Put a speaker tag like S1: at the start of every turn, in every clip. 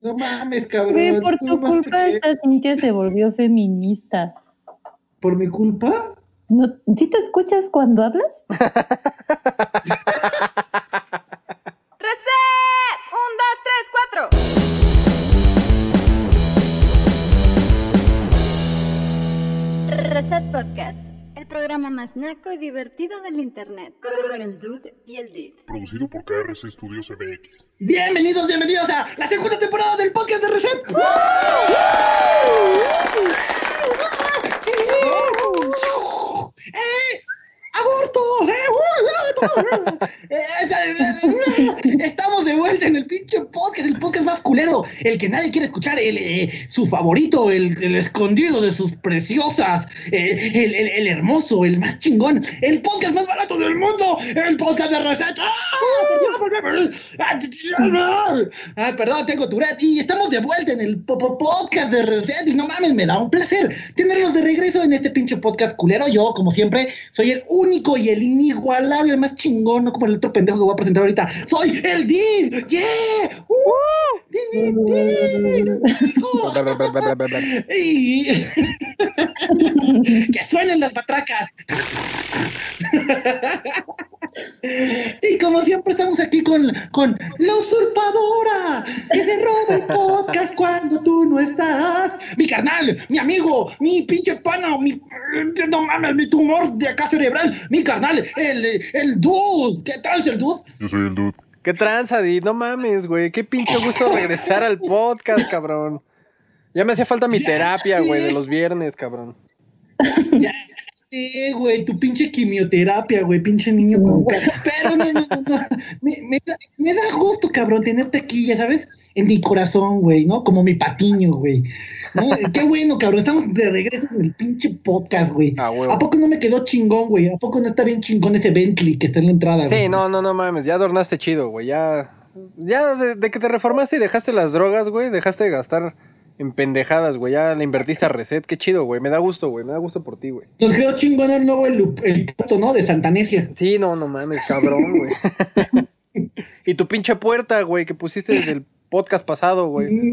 S1: No mames, cabrón.
S2: Güey, por tu culpa
S1: que-
S2: esta Cintia se volvió feminista.
S1: ¿Por mi culpa?
S2: ¿No, ¿Sí te escuchas cuando hablas?
S3: naco y divertido del internet. Con el dude y el did.
S4: Producido por KRC Studios MX.
S1: Bienvenidos, bienvenidos a la segunda temporada del podcast de Reset. ¡Eh! ¡Abortos! ¡Eh! Estamos de vuelta en el pinche podcast, el podcast más culero, el que nadie quiere escuchar, el, eh, su favorito, el, el escondido de sus preciosas, eh, el, el- el hermoso, el más chingón, el podcast más barato del mundo, el podcast de receta. Ah, perdón, tengo Tourette y estamos de vuelta en el po- po- podcast de Reset y no mames, me da un placer tenerlos de regreso en este pinche podcast culero. Yo, como siempre, soy el único y el inigualable, el más chingón, no como el otro pendejo que voy a presentar ahorita. ¡Soy el Dean! ¡Yeah! ¡Uh! Y... que suenen las batracas. y como siempre estamos aquí con, con la usurpadora que se roba el podcast cuando tú no estás. Mi carnal, mi amigo, mi pinche pana, mi no mames, mi tumor de acá cerebral, mi carnal, el, el dude. ¿Qué tal es el dude?
S4: Yo soy el dude.
S5: ¿Qué tranza, Di? No mames, güey. Qué pinche gusto regresar al podcast, cabrón. Ya me hacía falta mi terapia, güey, de los viernes, cabrón.
S1: Ya sé, güey, tu pinche quimioterapia, güey, pinche niño con cara. Pero no, no, no, no. Me, me da, me da gusto, cabrón, tenerte aquí, ya sabes, en mi corazón, güey, ¿no? Como mi patiño, güey. ¿No? Qué bueno, cabrón, estamos de regreso en el pinche podcast, güey.
S5: Ah.
S1: ¿A poco no me quedó chingón, güey? ¿A poco no está bien chingón ese Bentley que está en la entrada, güey?
S5: Sí, no, no, no mames. Ya adornaste chido, güey. Ya. Ya de, de que te reformaste y dejaste las drogas, güey. Dejaste de gastar en pendejadas, güey. Ya le invertiste a reset. Qué chido, güey. Me da gusto, güey. Me da gusto por ti, güey.
S1: Nos quedó chingón el nuevo el, el puerto, ¿no? De Santanesia.
S5: Sí, no, no mames, cabrón, güey. y tu pinche puerta, güey, que pusiste desde el podcast pasado, güey.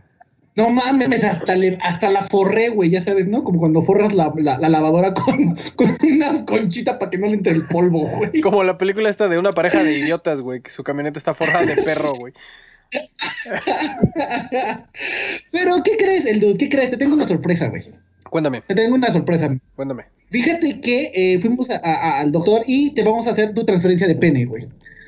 S1: No mames, hasta, le- hasta la forré, güey, ya sabes, ¿no? Como cuando forras la, la- la lavadora con, con una conchita para que no le entre el polvo, güey.
S5: Como la película esta de una pareja de idiotas, güey, que su camioneta está forrada de perro, güey.
S1: Pero, ¿qué crees, el dude? ¿Qué crees? Te tengo una sorpresa, güey.
S5: Cuéntame,
S1: Te tengo una sorpresa.
S5: cuéntame.
S1: Fíjate que eh, fuimos a- a- al doctor y te vamos a hacer tu transferencia de pene, güey.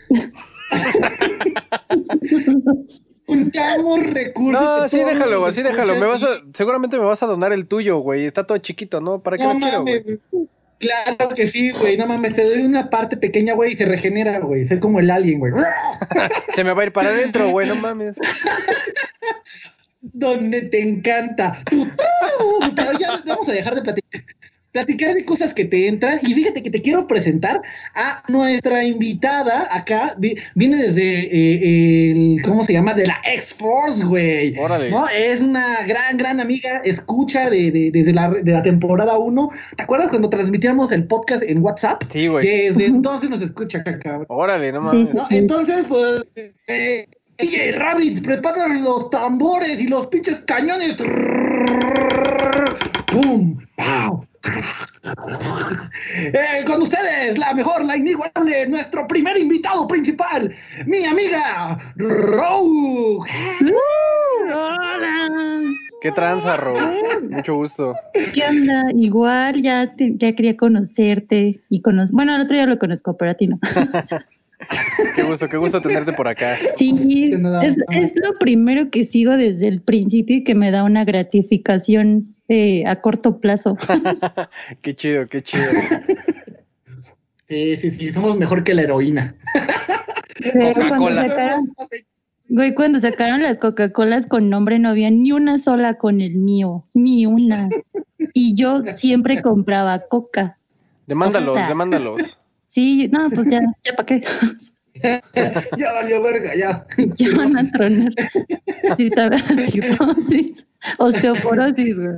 S1: Juntamos recursos.
S5: No, sí, déjalo, así déjalo. Me vas
S1: escuchas
S5: a, seguramente me vas a donar el tuyo, güey. Está todo chiquito, ¿no? ¿Para qué
S1: No
S5: lo quiero,
S1: mames,
S5: güey.
S1: Claro que sí, güey. No mames, te doy una parte pequeña, güey, y se regenera, güey. Soy como el alien, güey.
S5: Se me va a ir para adentro, güey, no mames.
S1: donde te encanta. Pero ya vamos a dejar de platicar. Platicar de cosas que te entran. Y fíjate que te quiero presentar a nuestra invitada acá. Vi- Viene desde eh, el. ¿Cómo se llama? De la X-Force, güey.
S5: Órale.
S1: ¿No? Es una gran, gran amiga. Escucha de, de- desde la, de la temporada 1. ¿Te acuerdas cuando transmitíamos el podcast en WhatsApp?
S5: Sí, güey.
S1: Desde entonces nos escucha, cabrón.
S5: Órale, no mames.
S1: ¿no? Entonces, pues, eh, DJ Rabbit, prepara los tambores y los pinches cañones. ¡Pum! ¡Pau! Eh, con ustedes, la mejor, la inigualable, nuestro primer invitado principal, mi amiga Rogue.
S2: Hola.
S5: Qué tranza, Ro. Mucho gusto.
S2: ¿Qué onda? Igual ya, te- ya quería conocerte y conocer. Bueno, el otro día lo conozco, pero a ti no.
S5: Qué gusto, qué gusto tenerte por acá.
S2: Sí, es, es lo primero que sigo desde el principio y que me da una gratificación eh, a corto plazo.
S5: Qué chido, qué chido.
S1: Sí, sí, sí, somos mejor que la heroína.
S2: Pero cuando
S5: Coca-Cola.
S2: sacaron, güey, cuando sacaron las Coca-Colas con nombre no había ni una sola con el mío, ni una. Y yo siempre compraba Coca.
S5: Demándalos, demándalos.
S2: Sí, no, pues ya, ya para qué.
S1: ya valió verga, ya.
S2: Ya van a tronar. Sí, está sí. Osteoporosis, güey.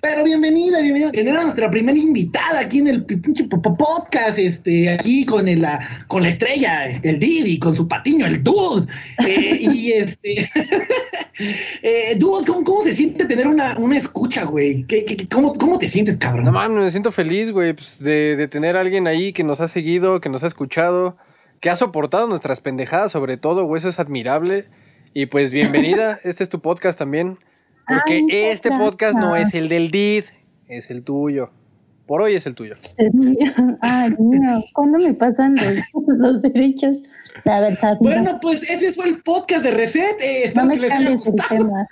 S1: Pero bienvenida, bienvenida. Tener a nuestra primera invitada aquí en el pinche po- po- podcast, este, aquí con el, la, con la estrella, este, el Didi, con su patiño, el Dude. Eh, y este, eh, Dude, ¿cómo, ¿cómo se siente tener una, una escucha, güey? ¿Qué, qué- qué- cómo, ¿Cómo te sientes, cabrón?
S5: No mames, me siento feliz, güey, pues, de, de tener a alguien ahí que nos ha seguido, que nos ha escuchado, que ha soportado nuestras pendejadas, sobre todo, güey, eso es admirable. Y pues bienvenida, este es tu podcast también. Porque
S2: Ay,
S5: este podcast no es el del DID, es el tuyo. Por hoy es el tuyo.
S2: Ay, no. ¿Cuándo me pasan los, los derechos? La verdad, no.
S1: Bueno, pues ese fue el podcast de Reset. Eh,
S2: No me
S1: que les haya
S2: cambies el
S1: gustado.
S2: tema.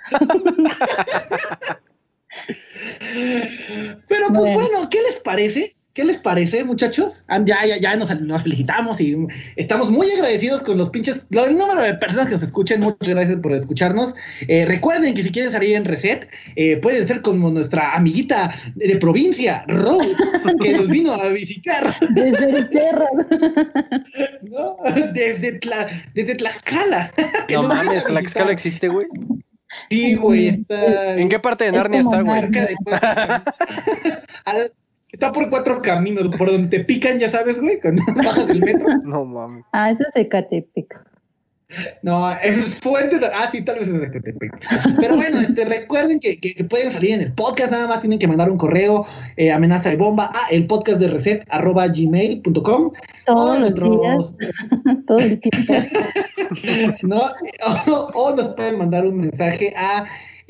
S1: Pero pues
S2: Bueno.
S1: bueno, ¿qué les parece? ¿Qué les parece, muchachos? Ah, Ya, ya, ya nos, nos felicitamos y estamos muy agradecidos con los pinches, lo- el número de personas que nos escuchen. Muchas gracias por escucharnos. Eh, recuerden que si quieren salir en Reset, eh, pueden ser como nuestra amiguita de, provincia, Rose, que nos vino a visitar,
S2: Desde el cerro.
S1: ¿no? Desde, Tla, desde Tlaxcala. que
S5: No mames, la
S1: visitar.
S5: escala existe, güey.
S1: Sí, güey, está.
S5: ¿En qué parte de Narnia está, güey?
S1: De Al- Está por cuatro caminos, por donde te pican, ya sabes, güey, cuando bajas del metro.
S5: No mames.
S2: Ah, eso es Ecatepec.
S1: No, es fuente de... Ah, sí, tal vez es Ecatepec. Pero bueno, este, recuerden que, que- que pueden salir en el podcast, nada más tienen que mandar un correo, eh, amenaza de bomba, a el podcast de reset, arroba gmail.com.
S2: Todos
S1: o
S2: los días, todo el tiempo.
S1: ¿no? O, o nos pueden mandar un mensaje a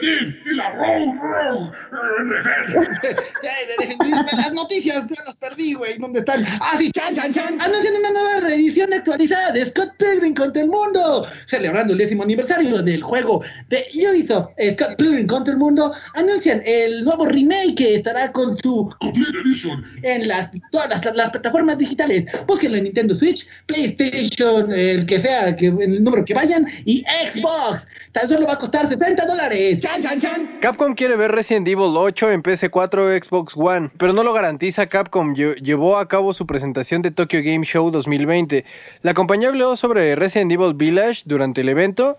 S1: y
S4: la Row Row.
S1: Las noticias ya las perdí, güey. ¿Dónde están? Ah, sí, chan, chan, chan. Anuncian una nueva reedición actualizada de Scott Pilgrim contra el mundo. Celebrando el décimo aniversario del juego de Ubisoft, Scott Pilgrim contra el mundo. Anuncian el nuevo remake que estará con su
S4: Complete Edition.
S1: en las, todas las, las plataformas digitales. Búsquenlo en Nintendo Switch, PlayStation, el que sea, que, el número que vayan, y Xbox. Tan solo va a costar 60 dólares.
S5: Capcom quiere ver Resident Evil 8 en PS4 Xbox One, pero no lo garantiza Capcom. Lle- Llevó a cabo su presentación de Tokyo Game Show 2020. La compañía habló sobre Resident Evil Village durante el evento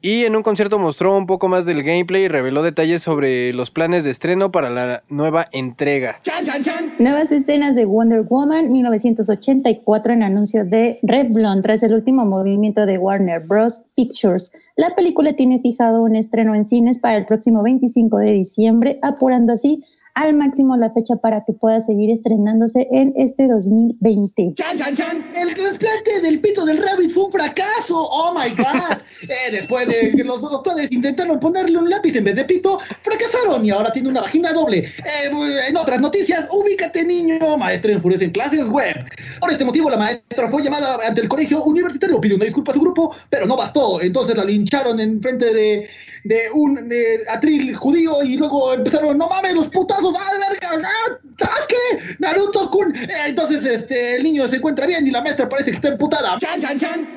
S5: y en un concierto mostró un poco más del gameplay y reveló detalles sobre los planes de estreno para la nueva entrega.
S1: Chan, chan, chan.
S2: Nuevas escenas de Wonder Woman 1984 en anuncio de Revlon tras el último movimiento de Warner Bros. Pictures. La película tiene fijado un estreno en cines para el próximo 25 de diciembre, apurando así al máximo la fecha para que pueda seguir estrenándose en este 2020.
S1: Chan, chan, chan. El trasplante del pito del rabbit fue un fracaso. Oh my god. Eh, después de que los doctores intentaron ponerle un lápiz en vez de pito, fracasaron y ahora tiene una vagina doble. Eh, en otras noticias, ubícate niño. Maestra enfurece en clases web. Por este motivo, la maestra fue llamada ante el colegio universitario, pidió una disculpa a su grupo, pero no bastó. Entonces la lincharon en frente de, de un de atril judío y luego empezaron, no mames, los putazos, ah, verga, ah, Sasuke, Naruto Kun. Eh, entonces este, el niño se encuentra bien y la maestra parece que está emputada. Chan, chan, chan.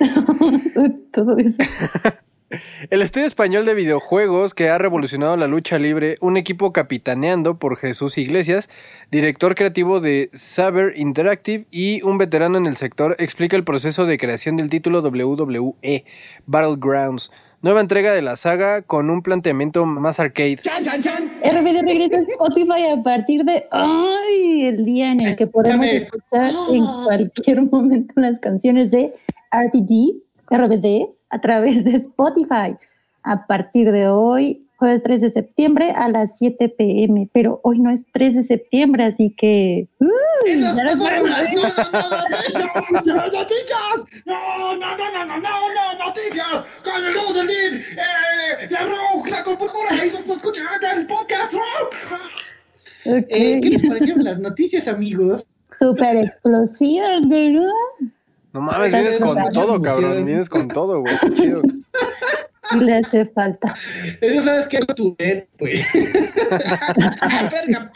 S2: Todo eso.
S5: El estudio español de videojuegos que ha revolucionado la lucha libre, un equipo capitaneando por Jesús Iglesias, director creativo de Saber Interactive y un veterano en el sector, explica el proceso de creación del título WWE Battlegrounds, nueva entrega de la saga con un planteamiento más arcade.
S1: Chan, chan, chan.
S2: RBD regresa a Spotify a partir de ay, el día en el que podemos escuchar
S1: Ah.
S2: en cualquier momento las canciones de RBD, RBD a través de Spotify. A partir de hoy, jueves 3 de septiembre a las 7 pm, pero hoy no es 3 de septiembre, así que no,
S1: no, no, no, no, no, no, noticias, con el nuevo del DIN, eh, la rock, la computadora, y nos escuchan el podcast, rock.
S2: Ok.
S1: Eh, ¿Qué les parecieron las noticias, amigos?
S2: Súper explosivas, ¿verdad?
S5: No mames, vienes con todo, cabrón, vienes con todo, güey, qué chido.
S2: le hace falta.
S1: Eso sabes que es tu güey. Verga.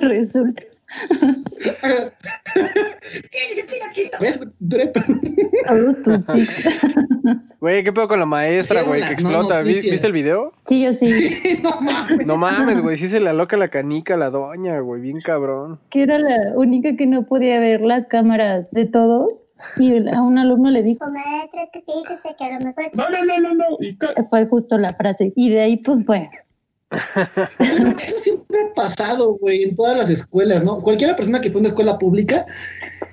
S2: Resulta.
S5: Güey, ¿qué pedo con la maestra, güey, que explota? ¿Vi-
S1: noticias.
S5: ¿Viste el video?
S2: Sí, yo sí.
S1: no mames.
S5: No mames, güey, sí se le aloca la canica la doña, güey, bien cabrón.
S2: Que era la única que no podía ver las cámaras de todos. Y a un alumno le dijo,
S6: Maestra, es que fíjese que a lo mejor
S4: No, no, no, no, no.
S2: Fue justo la frase. Y de ahí, pues bueno.
S1: Eso siempre ha pasado, güey, en todas las escuelas, ¿no? Cualquier persona que fue a una escuela pública,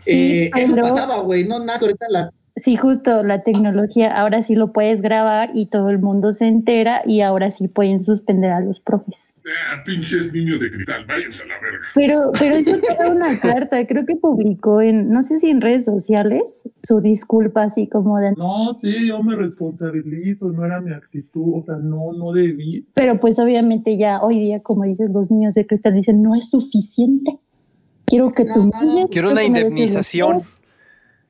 S1: eh, eso pasaba, güey, no nada, ahorita la...
S2: Sí, justo la tecnología, ahora sí lo puedes grabar y todo el mundo se entera y ahora sí pueden suspender a los profes.
S4: Ah, pinches niños de cristal, váyanse a la verga.
S2: Pero, pero yo tengo una carta, creo que publicó en, no sé si en redes sociales, su disculpa así como de,
S7: No, sí, yo me responsabilizo, no era mi actitud, o sea, no, no debí.
S2: pero pues obviamente ya hoy día, como dices, los niños de cristal dicen, no es suficiente. Quiero que tú
S5: Quiero una indemnización.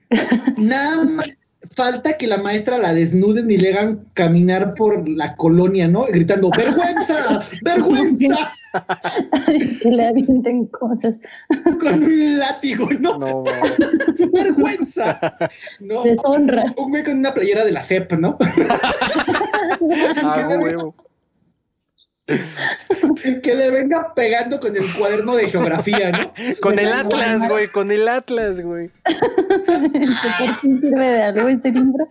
S2: respeto".
S1: Nada más falta que la maestra la desnuden y le hagan caminar por la colonia, ¿no? Gritando, ¡vergüenza! ¡vergüenza!
S2: que le avienten cosas.
S1: Con un látigo, ¿no?
S5: No, güey.
S1: ¡Vergüenza! No.
S2: Deshonra.
S1: Un güey con una playera de la CEP, ¿no?
S5: Ah, huevo.
S1: que le venga pegando con el cuaderno de geografía, ¿no?
S5: Con el Atlas, güey, con el Atlas, güey.
S2: ¿Eso ¿Por qué sirve de algo ese libro?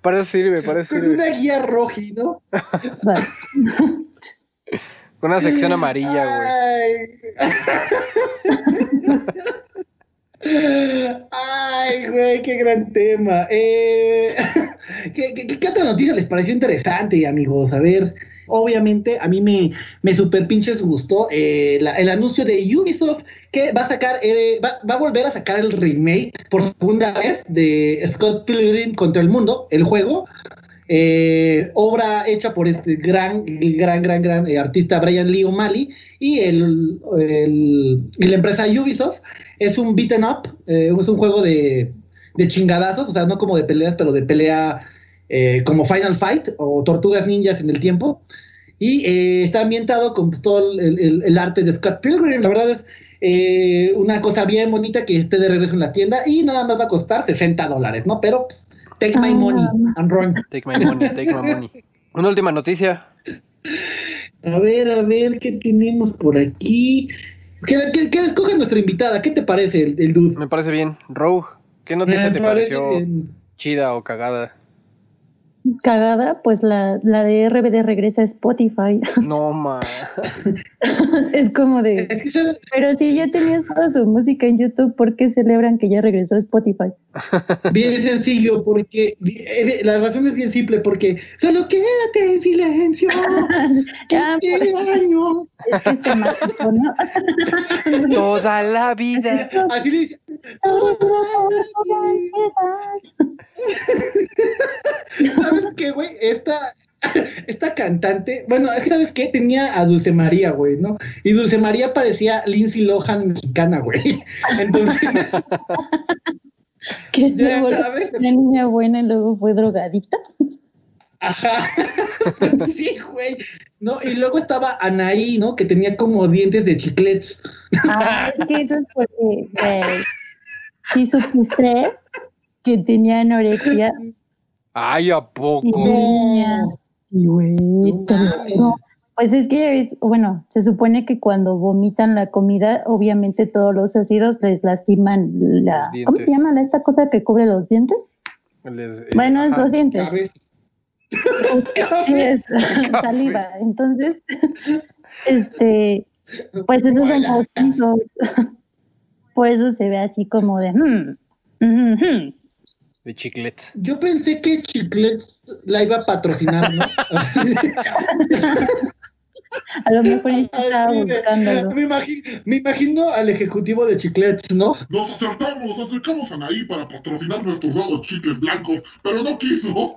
S5: Para eso sirve, para eso
S1: Con
S5: sirve.
S1: una guía roji, ¿no?
S2: Vale.
S5: Con una sección amarilla, güey.
S1: Ay. Ay, güey, qué gran tema. Eh, ¿qué, qué, qué otra noticia les pareció interesante, amigos? A ver, obviamente a mí me, me super pinches gustó eh, la- el anuncio de Ubisoft que va a sacar, eh, va, a volver a sacar el remake por segunda vez de Scott Pilgrim contra el mundo, el juego. Eh, obra hecha por este gran, gran, gran, gran eh, artista Brian Lee O'Malley y, el, el- y la empresa Ubisoft. Es un beaten up, eh, es un juego de, de chingadazos, o sea, no como de peleas, pero de pelea eh, como Final Fight o Tortugas Ninjas en el tiempo. Y eh, está ambientado con todo el, el- el arte de Scott Pilgrim. La verdad es eh, una cosa bien bonita que esté de regreso en la tienda y nada más va a costar 60 dólares, ¿no? Pero pues, take my
S2: Ah.
S1: money and run.
S5: Take my money, take my money. Una última noticia.
S1: A ver, a ver, ¿qué tenemos por aquí? Que, que, que escoge nuestra invitada. ¿Qué te parece el, el dude?
S5: Me parece bien. Rogue, ¿qué noticia
S1: Me
S5: te
S1: parece
S5: pareció
S1: bien.
S5: chida o cagada?
S2: Cagada, pues la, la de RBD regresa a Spotify.
S5: No, ma.
S2: es como de,
S1: Es que, ¿sabes?
S2: pero si ya tenías toda su música en YouTube, ¿por qué celebran que ya regresó a Spotify?
S1: Bien sencillo, porque eh, la razón es bien simple, porque solo quédate en silencio.
S2: Ya,
S1: 15
S2: por-
S1: años.
S2: es que es temático, ¿no?
S5: Toda la vida.
S1: Así dice. ¿Sabes qué, güey? Esta, esta cantante, bueno, ¿sabes qué? Tenía a Dulce María, güey, ¿no? Y Dulce María parecía Lindsay Lohan mexicana, güey. Entonces,
S2: que
S1: sabes.
S2: una niña buena y luego fue drogadita.
S1: ajá. Sí, güey. ¿No? Y luego estaba Anaí, ¿no? Que tenía como dientes de chiclets.
S2: Ah, es que eso es porque, güey, sí supiste que tenía anorexia
S5: Ay, ¿a poco?
S2: niña. Y güey,
S1: No.
S2: Pues es que, es, bueno, se supone que cuando vomitan la comida, obviamente todos los ácidos les lastiman la...
S5: Los
S2: ¿Cómo se llama la- esta cosa que cubre los dientes?
S5: Les- eh,
S2: Bueno, es
S5: ajá.
S2: los dientes. Sí, es saliva. Entonces, este, pues esos son postizos. Por eso se ve así como de... hmm, hmm, hmm.
S5: De chiclets.
S1: Yo pensé que Chiclets la iba a patrocinar, ¿no?
S2: A lo mejor estaba buscándolo.
S1: me, imagino, me imagino al ejecutivo de Chiclets, ¿no?
S4: Nos acercamos, nos acercamos a Anaí para patrocinar nuestros nuevos chicles blancos, pero no quiso.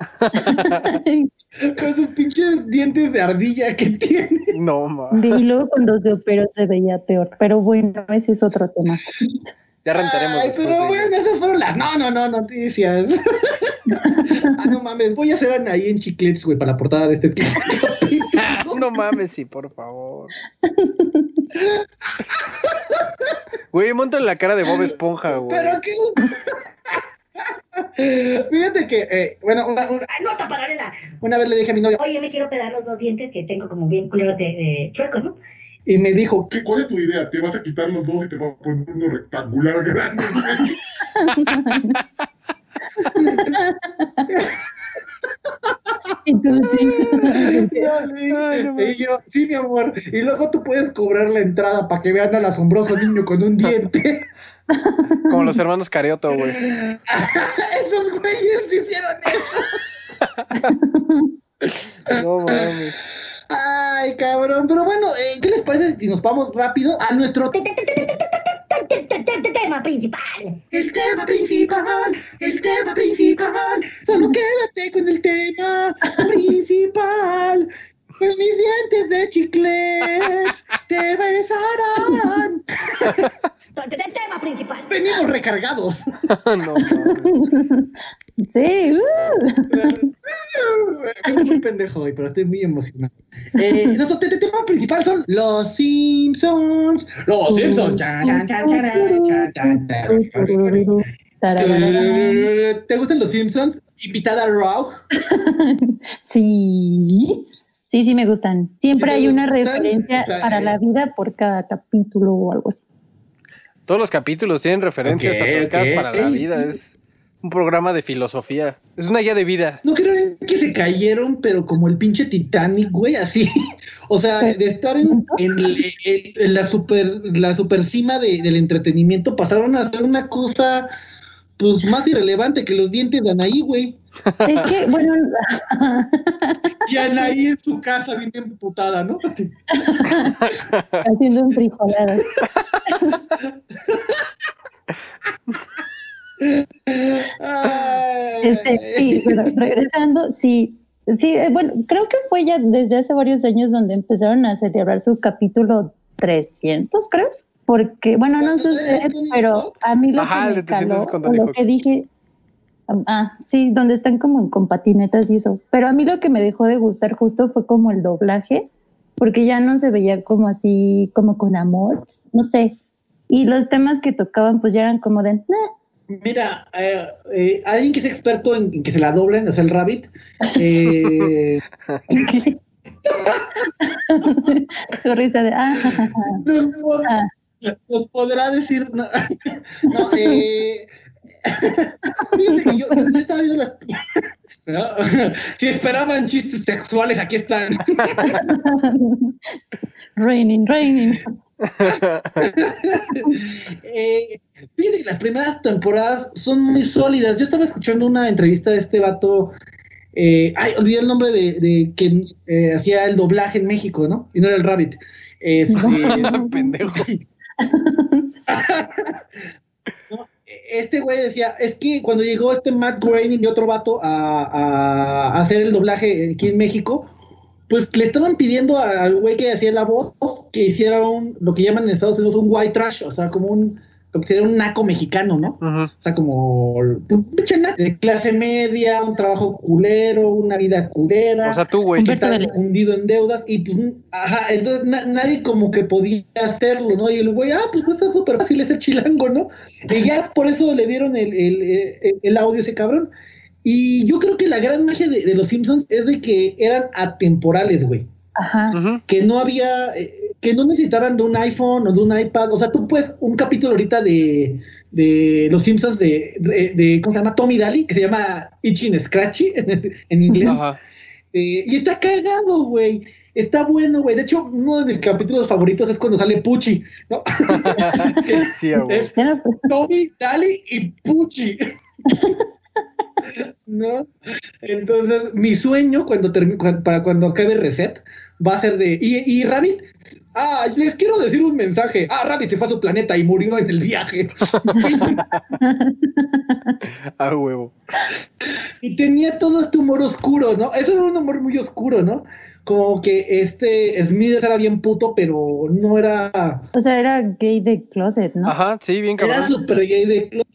S1: Con sus pinches dientes de ardilla que tiene.
S5: No, ma.
S2: Y luego cuando se operó se veía peor. Pero bueno, ese es otro tema.
S5: Ya rentaremos
S1: Ay,
S5: después
S1: pero
S5: de-
S1: bueno, esas fueron las no, no, no, noticias. Ah, no mames, voy a hacer Anaí en chiclets, güey, para la portada de este capítulo.
S5: No mames, sí, por favor. Güey, monta la cara de Bob Esponja, güey.
S1: Pero qué. Fíjate que, eh, bueno, una, una-
S6: ¡Ah, nota paralela!
S1: una vez le dije a mi novia
S6: Oye, me quiero pedar los dos dientes que tengo como bien culeros de, de chuecos, ¿no?
S1: Y me dijo,
S4: ¿Qué, ¿Cuál es tu idea? ¿Te vas a quitar los dos y te vas a poner uno rectangular grande? güey?
S2: Y tú sí.
S1: No, sí.
S5: Ay, no
S1: y yo, sí, mi amor. Y luego tú puedes cobrar la entrada para que vean al asombroso niño con un diente.
S5: Como los hermanos Carioto, güey.
S1: Esos güeyes hicieron eso.
S5: No mames.
S1: Ay, cabrón. Pero bueno, eh, ¿qué les parece si nos vamos rápido a nuestro
S6: tema principal?
S1: El tema principal, el tema principal. Solo quédate con el tema principal. Mis dientes de chicles te besarán.
S6: tema principal.
S1: Venimos recargados.
S5: no,
S2: Sí, uh.
S1: Muy pendejo hoy, pero estoy muy emocionado. Eh, nuestro te- te- tema principal son los Simpsons. Los Simpsons. ¿Te gustan los Simpsons? Invitada a Raw.
S2: Sí, sí, sí me gustan. Siempre
S1: ¿Sí te
S2: hay una
S1: gustan?
S2: referencia
S1: O sea,
S2: para la vida por cada capítulo o algo así.
S5: Todos los capítulos tienen referencias
S1: Ok,
S5: atascadas para la vida. Es un programa de filosofía. Es una guía de vida.
S1: No creo que se cayeron, pero como el pinche Titanic, güey, así. O sea, de estar en, en, en- en la super la super cima de- del entretenimiento, pasaron a hacer una cosa pues más irrelevante que los dientes de Anaí, güey.
S2: Es que, bueno,
S1: Y Anaí en su casa bien emputada, ¿no?
S2: Haciendo enfrijoladas.
S1: Ay.
S2: Este, sí, pero regresando, sí, sí, eh, bueno, creo que fue ya desde hace varios años donde empezaron a celebrar su capítulo 300, creo, porque, bueno, no sé
S1: ¿Cuántos
S2: ustedes, pero a mí lo
S5: Ajá,
S2: que me
S5: 300
S2: caló, lo que dije, ah, sí, donde están como en con patinetas y eso, pero a mí lo que me dejó de gustar justo fue como el doblaje, porque ya no se veía como así, como con amor, no sé, y los temas que tocaban pues ya eran como de.
S1: Mira, eh, eh, alguien que es experto en, en que se la doblen, o sea, el Rabbit, eh,
S2: su risa de, ah, ja, ja, ja".
S1: nos, pod-
S2: Ah.
S1: nos podrá decir. No, no, eh, fíjate que yo, yo estaba viendo las. ¿no? Si esperaban chistes sexuales, aquí están.
S2: Raining, raining.
S1: Eh, fíjate que las primeras temporadas son muy sólidas. Yo estaba escuchando una entrevista de este vato. eh, ay, olvidé el nombre de, de quien eh, hacía el doblaje en México, ¿no? Y no era el Rabbit. Este,
S5: Pendejo.
S1: No, Este güey decía, es que cuando llegó este Matt Groening y otro vato a, a- a hacer el doblaje aquí en México, pues le estaban pidiendo al güey que hacía la voz que hiciera un, lo que llaman en Estados Unidos un white trash, o sea, como un, lo que sería un naco mexicano, ¿no?
S5: Ujú.
S1: O sea, como un pinche naco de clase media, un trabajo culero, una vida culera
S5: O sea, tú, güey.
S1: hundido en deudas y pues, ajá, entonces na- nadie como que podía hacerlo, ¿no? Y el güey, ah, pues está súper fácil ese chilango, ¿no? Y ya por eso le dieron el, el, el- el audio a ese cabrón. Y yo creo que la gran magia de, de los Simpsons es de que eran atemporales, güey.
S2: Ajá.
S1: Que no había, eh, que no necesitaban de un iPhone o de un iPad. O sea, tú puedes, un capítulo ahorita de, de los Simpsons de, de, de- ¿cómo se llama? Tommy Daly, que se llama Itchy Scratchy en, inglés.
S5: Ajá.
S1: Eh, y está cagado, güey. Está bueno, güey. De hecho, uno de mis capítulos favoritos es cuando sale Pucci, ¿no?
S5: Sí,
S2: no, pues,
S1: Tommy, Dali y Pucci. ¿No? Entonces, mi sueño cuando para cuando acabe Reset va a ser de. Y, y Rabbit, ah, les quiero decir un mensaje. Ah, Rabbit se fue a su planeta y murió en el viaje.
S5: A huevo.
S1: y tenía todo este humor oscuro, ¿no? Eso era un humor muy oscuro, ¿no? Como que este Smithers era bien puto, pero no era.
S2: o sea, era gay de closet, ¿no?
S5: Ajá, sí, bien
S1: Era
S5: cabrón.
S1: super gay de closet.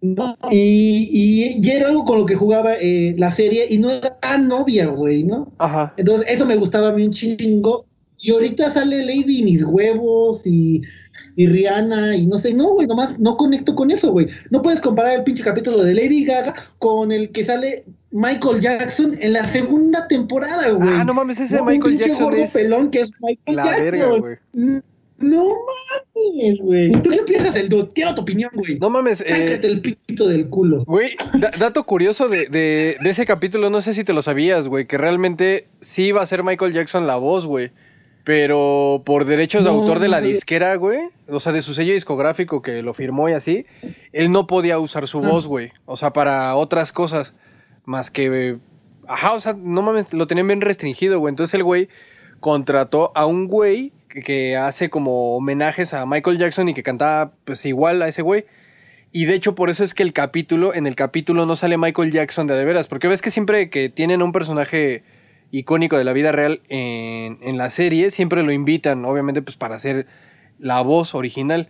S1: ¿no? Y, y, y era algo con lo que jugaba eh, la serie y no era tan novia, güey, ¿no?
S5: Ajá.
S1: Entonces, eso me gustaba a mí un chingo. Y ahorita sale Lady Mis Huevos y, y Rihanna y no sé, no, güey, nomás no conecto con eso, güey. No puedes comparar el pinche capítulo de Lady Gaga con el que sale Michael Jackson en la segunda temporada, güey.
S5: Ah, no mames, ese
S1: un
S5: Michael Jackson es
S1: pelón que es Michael
S5: la
S1: Jackson.
S5: verga, güey.
S1: No mames, güey. ¿Tú qué piensas, el dude? Quiero tu opinión, güey.
S5: No mames, eh,
S1: Sácate el pito del culo.
S5: Güey, da- dato curioso de, de, de ese capítulo, no sé si te lo sabías, güey, que realmente sí iba a ser Michael Jackson la voz, güey. Pero por derechos de
S1: No,
S5: autor de la
S1: no
S5: disquera, güey, o sea, de su sello discográfico que lo firmó y así, él no podía usar su
S1: Ah.
S5: voz, güey. O sea, para otras cosas, más que... Ajá, o sea, no mames, lo tenían bien restringido, güey. Entonces el güey contrató a un güey que, hace como homenajes a Michael Jackson y que cantaba pues igual a ese güey. Y de hecho por eso es que el capítulo, en el capítulo no sale Michael Jackson de de veras, porque ves que siempre que tienen un personaje icónico de la vida real en, en la serie, siempre lo invitan, obviamente pues para hacer la voz original.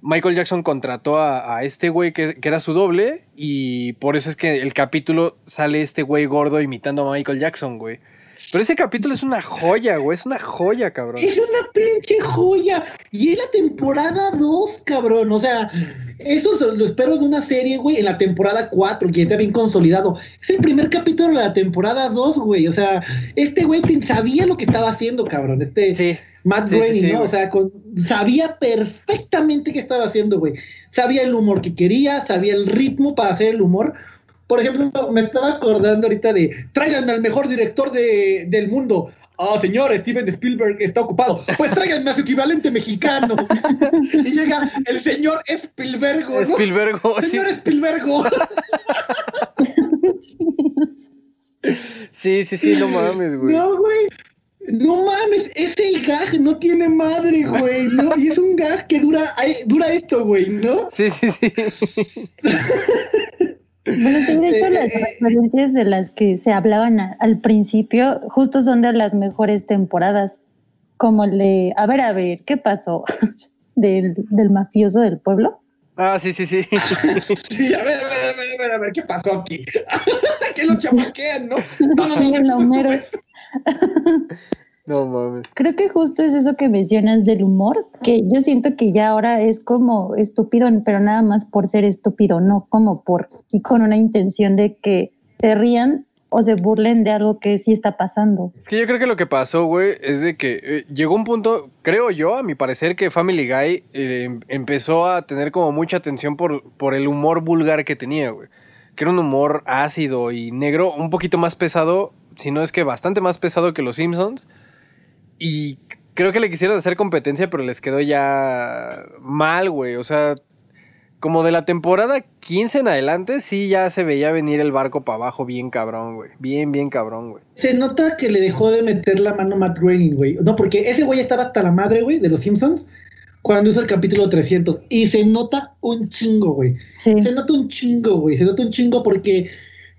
S5: Michael Jackson contrató a, a este güey que, que era su doble y por eso es que el capítulo sale este güey gordo imitando a Michael Jackson, güey. Pero ese capítulo es una joya, güey, es una joya, cabrón.
S1: Es una pinche joya. Y es la temporada 2, cabrón. O sea, eso lo espero de una serie, güey, en la temporada 4, que ya está bien consolidado. Es el primer capítulo de la temporada 2, güey. O sea, este güey sabía lo que estaba haciendo, cabrón. Este
S5: Sí.
S1: Matt
S5: Sí, sí,
S1: Groening,
S5: sí,
S1: ¿no?
S5: güey.
S1: O sea, con- sabía perfectamente qué estaba haciendo, güey. Sabía el humor que quería, sabía el ritmo para hacer el humor. Por ejemplo, me estaba acordando ahorita de tráiganme al mejor director de, del mundo. Ah, señor, Steven Spielberg está ocupado. Pues tráiganme a su equivalente mexicano. y llega el señor Spielberg. ¿no?
S5: Spielberg, oh, sí,
S1: Señor Spielberg.
S5: sí, sí, sí, no mames, güey.
S1: No, güey. No mames, ese gag no tiene madre, güey, ¿no? Y es un gag que dura, ay, dura esto, güey, ¿no?
S5: Sí, sí, sí.
S2: Bueno, sí, de hecho,
S1: Eh,
S2: las
S1: eh,
S2: referencias de las que se hablaban a- al principio justo son de las mejores temporadas, como el de, a ver, a ver, ¿qué pasó? del, del mafioso del pueblo.
S5: Ah, sí, sí, sí.
S1: Sí, a ver, a ver, a ver, a ver, a ver, ¿qué pasó aquí? que lo chamaquean, ¿no? No, no,
S2: Sí,
S1: no,
S2: el
S1: no,
S2: Homero.
S5: No mames.
S2: Creo que justo es eso que mencionas del humor, que yo siento que ya ahora es como estúpido, pero nada más por ser estúpido, no como por sí con una intención de que se rían o se burlen de algo que sí está pasando.
S5: Es que yo creo que lo que pasó, güey, es de que eh, llegó un punto, creo yo, a mi parecer, que Family Guy eh, em- empezó a tener como mucha atención por, por el humor vulgar que tenía, güey. Que era un humor ácido y negro, un poquito más pesado, si no es que bastante más pesado que los Simpsons. Y creo que le quisieron hacer competencia, pero les quedó ya mal, güey. O sea, como de la temporada 15 en adelante, sí ya se veía venir el barco para abajo bien cabrón, güey. Bien, bien cabrón, güey.
S1: Se nota que le dejó de meter la mano Matt Groening, güey. No, porque ese güey estaba hasta la madre, güey, de los Simpsons cuando hizo el capítulo 300. Y se nota un chingo, güey.
S2: Sí.
S1: Se nota un chingo, güey. Se nota un chingo porque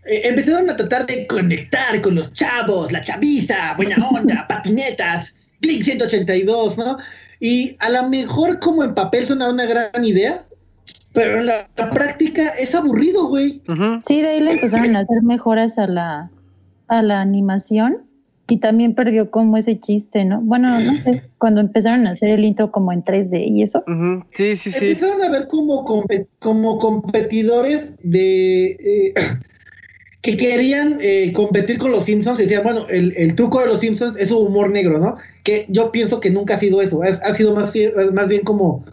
S1: eh, empezaron a tratar de conectar con los chavos, la chaviza, buena onda, patinetas, Blink 182, ¿no? Y a lo mejor como en papel suena una gran idea, pero en la, la práctica es aburrido, güey.
S2: Sí, de ahí le empezaron a hacer mejoras a la, a la animación y también perdió como ese chiste, ¿no? Bueno, no sé, cuando empezaron a hacer el intro como en 3D y eso.
S5: Sí, sí, sí.
S1: Empezaron a ver como, como competidores de eh, que querían eh, competir con los Simpsons y decían, bueno, el, el truco de los Simpsons es su humor negro, ¿no? Que yo pienso que nunca ha sido eso, es- ha sido más, más bien como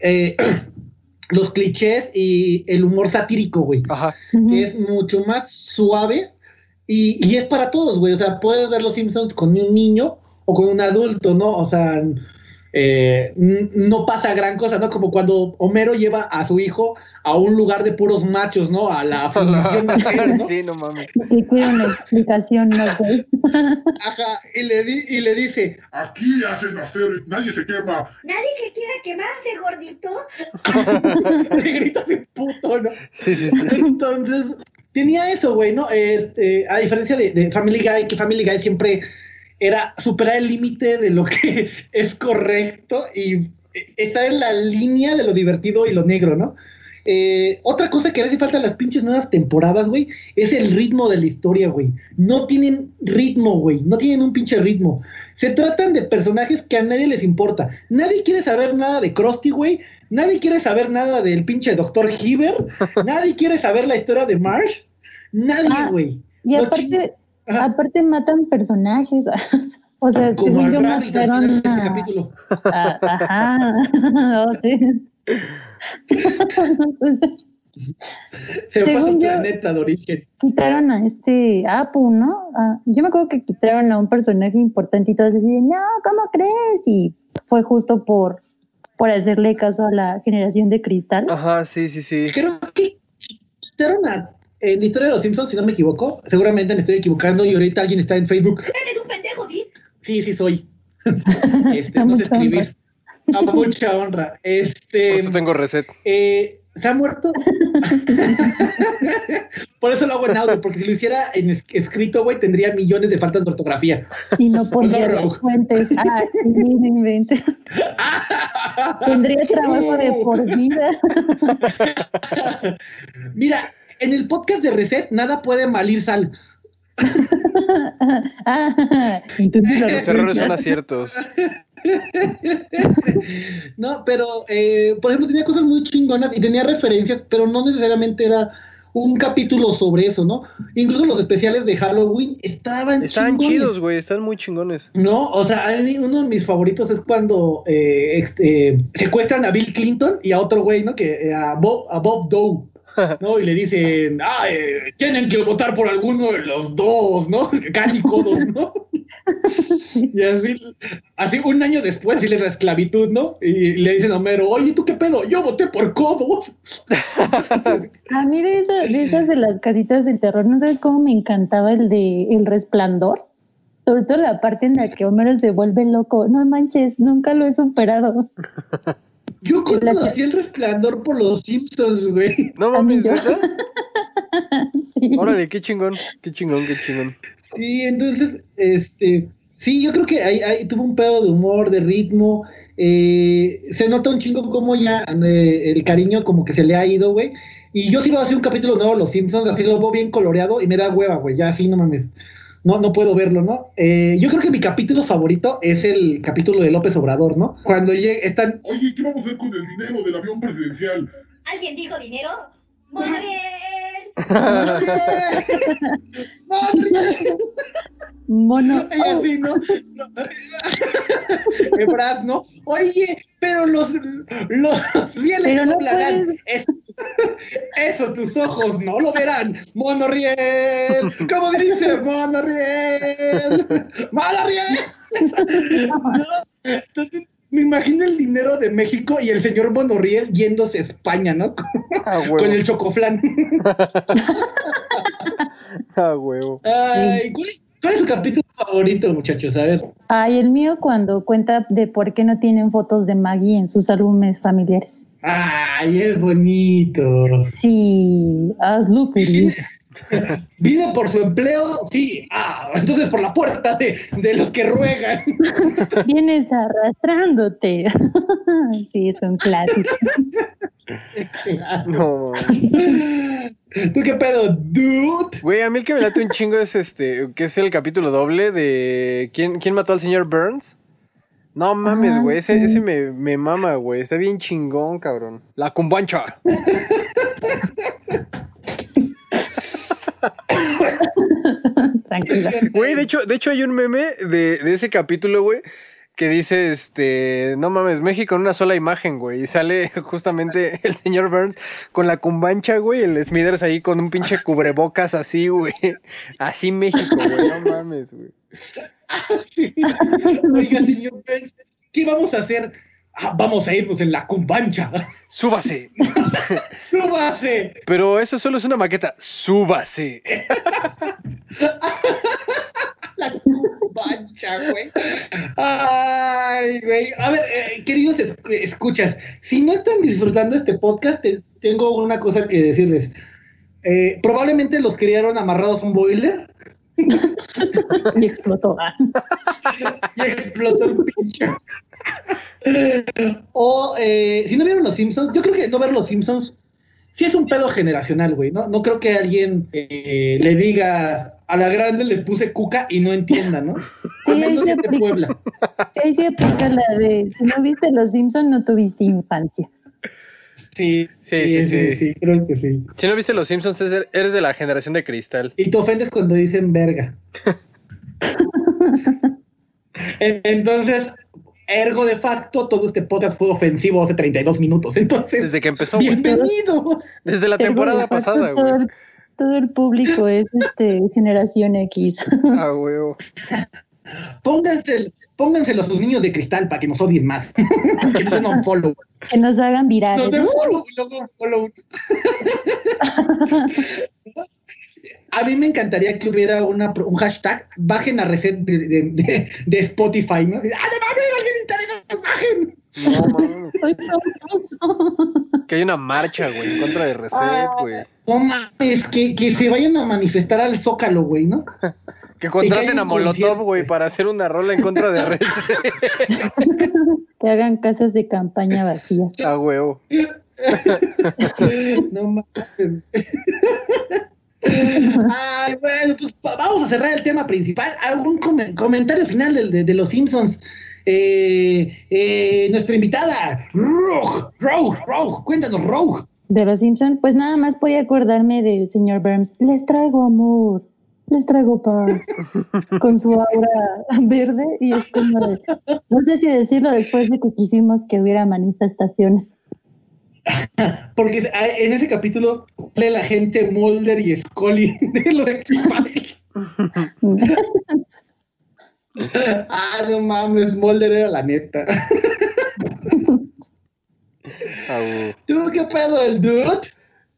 S1: eh, los clichés y el humor satírico, güey,
S5: Ajá.
S1: Que es mucho más suave y, y es para todos, güey, o sea, puedes ver los Simpsons con un niño o con un adulto, ¿no? O sea, eh, no pasa gran cosa, ¿no? Como cuando Homero lleva a su hijo a un lugar de puros machos, ¿no? A la fundición de ¿no?
S5: Sí, no mames.
S2: Y cuida una explicación, ¿no, güey?
S1: Ajá, y le, di- y le dice,
S4: Aquí hacen acero y nadie se quema.
S6: Nadie que quiera quemarse, gordito.
S1: le grita de puto, ¿no?
S5: Sí, sí, sí.
S1: Entonces, tenía eso, güey, ¿no? Este, a diferencia de, de Family Guy, que Family Guy siempre era superar el límite de lo que es correcto y estar en la línea de lo divertido y lo negro, ¿no? Eh, otra cosa que le hace falta a las pinches nuevas temporadas, güey, es el ritmo de la historia, güey. No tienen ritmo, güey. No tienen un pinche ritmo. Se tratan de personajes que a nadie les importa. Nadie quiere saber nada de Krusty, güey. Nadie quiere saber nada del pinche Doctor Heaver. nadie quiere saber la historia de Marsh. Nadie,
S2: Ah,
S1: güey.
S2: Y
S1: No
S2: aparte, aparte matan personajes. o sea,
S1: Como
S2: según yo mataron
S1: este
S2: a-
S1: capítulo.
S2: a- ajá. Oh, sí.
S1: Se fue a su
S2: Según yo-
S1: planeta de origen.
S2: quitaron a este Apu, ¿no? Ah, yo me acuerdo que quitaron a un personaje importante y todos decían, no, ¿cómo crees? Y fue justo por, por hacerle caso a la generación de cristal.
S5: Ajá, sí, sí, sí.
S1: Creo que quitaron a. En la historia de los Simpsons, si no me equivoco, seguramente me estoy equivocando y ahorita alguien está en Facebook.
S6: Eres un pendejo, Dick.
S1: Sí, sí soy. Este,
S2: A
S1: no sé escribir. A mucha honra.
S5: Por
S1: Este,
S5: eso tengo reset.
S1: eh, ¿se ha muerto? Por eso lo hago en audio, porque si lo hiciera en es- escrito, güey, tendría millones de faltas de ortografía.
S2: Y no pondría
S1: No,
S2: fuentes. Ah, sí, no inventes. Tendría trabajo de por vida.
S1: Mira, en el podcast de Reset nada puede malir sal.
S2: Ah, entonces
S5: Los errores son aciertos.
S1: No, pero, eh, por ejemplo, tenía cosas muy chingonas y tenía referencias, pero no necesariamente era un capítulo sobre eso, ¿no? Incluso los especiales de Halloween estaban
S5: Están
S1: chingones.
S5: chidos, güey, están muy chingones.
S1: No, o sea, a mí uno de mis favoritos es cuando eh, este, secuestran a Bill Clinton y a otro güey, ¿no? Que eh, a Bob, a Bob Doe, ¿no? Y le dicen, ah, eh, tienen que votar por alguno de los dos, ¿no? Cánico dos, ¿no? y así, así un año después, así le da esclavitud, ¿no? Y le dicen a Homero, oye, ¿tú qué pedo? Yo voté por codos.
S2: A mí de, esa- de esas de las casitas del terror, ¿no sabes cómo me encantaba el de El Resplandor? Sobre todo la parte en la que Homero se vuelve loco. No manches, nunca lo he superado.
S1: Yo conocí el resplandor por los Simpsons, güey.
S5: No mames. ¿neta?
S2: Sí.
S5: Órale, qué chingón, qué chingón, qué chingón.
S1: Sí, entonces, este, sí, yo creo que ahí, ahí tuvo un pedo de humor, de ritmo, eh, se nota un chingo como ya eh, el cariño como que se le ha ido, güey, y yo sí iba a hacer un capítulo nuevo de Los Simpsons, así lo veo bien coloreado y me da hueva, güey, ya así no mames, no, no puedo verlo, ¿no? Eh, yo creo que mi capítulo favorito es el capítulo de López Obrador, ¿no? Cuando llega, están,
S4: Oye, ¿qué vamos a hacer con el dinero del avión presidencial?
S6: ¿Alguien dijo dinero? ¡Monreal!
S2: Mono.
S1: Ella sí, ¿no? Brad, ¿no? Oye, pero los, los rieles
S2: no
S1: doblarán.
S2: puedes.
S1: Eso, eso, tus ojos no lo verán. Monorriel. ¿Cómo dice? Monorriel. Monorriel. ¿No? Entonces, me imagino el dinero de México y el señor Monorriel yéndose a España, ¿no?
S5: Ah,
S1: Con el chocoflán.
S5: Ah, huevo.
S1: Ay, ¿cuál es, cuál es su capítulo favorito, muchachos? A ver.
S2: Ay, el mío cuando cuenta de por qué no tienen fotos de Maggie en sus álbumes familiares.
S1: Ay, es bonito.
S2: Sí, hazlo feliz.
S1: ¿Vine por su empleo? Sí. Ah, entonces por la puerta de, de los que ruegan.
S2: Vienes arrastrándote. sí, es un clásico.
S5: No.
S1: ¿Tú qué pedo, dude?
S5: Güey, a mí el que me late un chingo es este, que es el capítulo doble de ¿Quién, quién mató al señor Burns? No mames,
S2: Ah,
S5: güey, ese,
S2: sí.
S5: ese me, me mama, güey. Está bien chingón, cabrón. La cumbancha.
S2: Tranquila.
S5: Güey, de hecho, de hecho hay un meme de, de ese capítulo, güey, que dice, este, no mames, México en una sola imagen, güey. Y sale justamente el señor Burns con la cumbancha, güey, el Smithers ahí con un pinche cubrebocas así, güey. Así México, güey, no mames, güey.
S1: Sí. Oiga, señor Burns, ¿qué vamos a hacer? Ah, vamos a irnos en la cumbancha.
S5: Súbase.
S1: ¡Súbase!
S5: Pero eso solo es una maqueta. Súbase.
S1: La cumbancha, güey. Ay, güey. A ver, eh, queridos es- escuchas, si no están disfrutando este podcast, te- tengo una cosa que decirles. Eh, probablemente los criaron amarrados a un boiler
S2: Y explotó.
S1: Y explotó el pinche. o eh, si no vieron los Simpsons, yo creo que no ver los Simpsons sí es un pedo generacional, güey, ¿no? No creo que alguien eh, le diga a la grande le puse cuca y no entienda, ¿no?
S2: Sí, ahí se
S1: que te
S2: aplica.
S1: Puebla.
S2: Sí, ahí aplica la de, si no viste Los Simpson no tuviste infancia.
S1: Sí,
S5: Sí, sí, sí.
S1: creo que sí.
S5: Si no viste Los Simpsons, eres de la generación de cristal.
S1: Y te ofendes cuando dicen verga. En- Entonces, ergo de facto, todo este podcast fue ofensivo hace 32 minutos. Entonces,
S5: Desde que empezó, güey.
S1: bienvenido.
S5: Desde la temporada pasada,
S2: todo,
S5: güey.
S2: el- todo el público es este generación X.
S5: Ah, huevo.
S1: Pónganse, pónganselo a sus niños de cristal para que nos odien más. que nos den un follow.
S2: que nos hagan virales.
S1: Nos den follow luego un follow. A mí me encantaría que hubiera una, un hashtag, bajen a reset de, de- de- de Spotify, ¿no? ¡Ah, de mames, alguien está bajen!
S5: No, mames. Que hay una marcha, güey, en contra de Reset, güey.
S1: No mames, que, que se vayan a manifestar al Zócalo, güey, ¿no?
S5: Que contraten a Molotov, güey, para hacer una rola en contra de Reset.
S2: Que hagan casas de campaña vacías.
S5: Ah, huevo.
S1: no mames. Ay, bueno, pues va- vamos a cerrar el tema principal. ¿Algún come- comentario final de, de los Simpsons? Eh, eh, nuestra invitada, Rogue, Rogue, Rogue, cuéntanos, Rogue.
S2: De los Simpson, pues nada más podía acordarme del señor Burns. Les traigo amor, les traigo paz. Con su aura verde y es como de- no sé si decirlo después de que quisimos que hubiera manifestaciones.
S1: Porque en ese capítulo sale la gente Mulder y Scully de los. Ah, no mames, Mulder era la neta. ¿Tú qué pedo, el dude?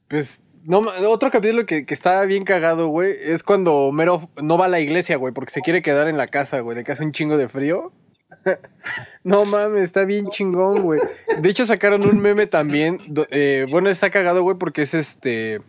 S5: Pues, no, otro capítulo que, que está bien cagado, güey, es cuando Homero no va a la iglesia, güey, porque se quiere quedar en la casa, güey, de que hace un chingo de frío. no mames, está bien chingón, güey. De hecho, sacaron un meme también. eh, bueno, está cagado, güey, porque es este.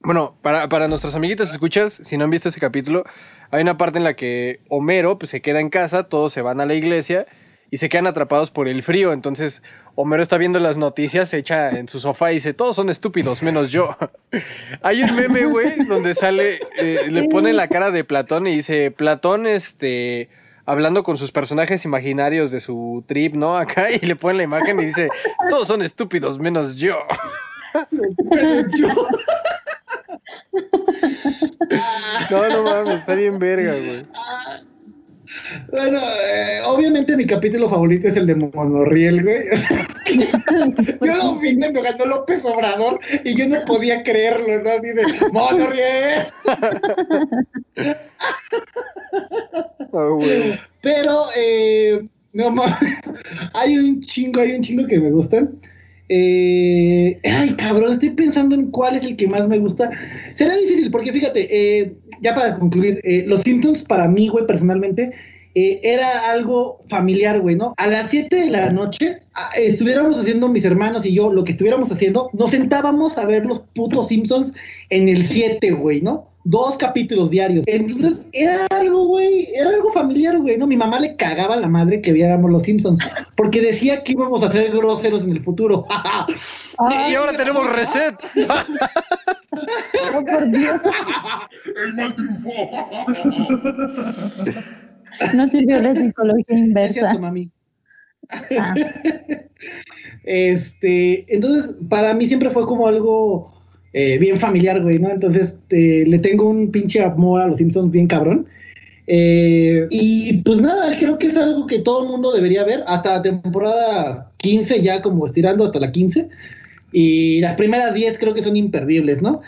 S5: Bueno, para, para nuestros amiguitos, escuchas, si no han visto ese capítulo, hay una parte en la que Homero pues, se queda en casa, todos se van a la iglesia y se quedan atrapados por el frío. Entonces, Homero está viendo las noticias, se echa en su sofá y dice, todos son estúpidos, menos yo. hay un meme, güey, donde sale, eh, le pone la cara de Platón y dice, Platón, este, hablando con sus personajes imaginarios de su trip, ¿no? Acá, y le pone la imagen y dice, todos son estúpidos, menos yo.
S1: Pero yo-
S5: No, no mames, está bien verga, güey.
S1: Bueno, eh, obviamente mi capítulo favorito es el de Monorriel, güey. yo lo vi cuando ganó López Obrador y yo no podía creerlo, ¿no? Así de, Monorriel.
S5: Ah, güey.
S1: Pero, eh, no mames, hay un chingo, hay un chingo que me gustan. Eh, ay, cabrón, estoy pensando en cuál es el que más me gusta. Será difícil, porque fíjate, eh, ya para concluir, eh, Los Simpsons para mí, güey, personalmente, eh, era algo familiar, güey, ¿no? A las 7 de la noche, estuviéramos haciendo mis hermanos y yo lo que estuviéramos haciendo, nos sentábamos a ver los putos Simpsons en el 7, güey, ¿no? Dos capítulos diarios. Entonces, era algo, güey, era algo familiar, güey, ¿no? Mi mamá le cagaba a la madre que viéramos los Simpsons, porque decía que íbamos a ser groseros en el futuro.
S5: Y ahora tenemos reset.
S2: Por Dios,
S4: El mal triunfó.
S2: No sirvió la psicología
S1: Es cierto,
S2: inversa.
S1: mami.
S2: Ah.
S1: Este, entonces, para mí siempre fue como algo eh, bien familiar, güey, ¿no? Entonces, eh, le tengo un pinche amor a los Simpsons bien cabrón. Eh, y pues nada, creo que es algo que todo el mundo debería ver hasta la temporada 15, ya como estirando hasta la 15. Y las primeras 10 creo que son imperdibles, ¿no?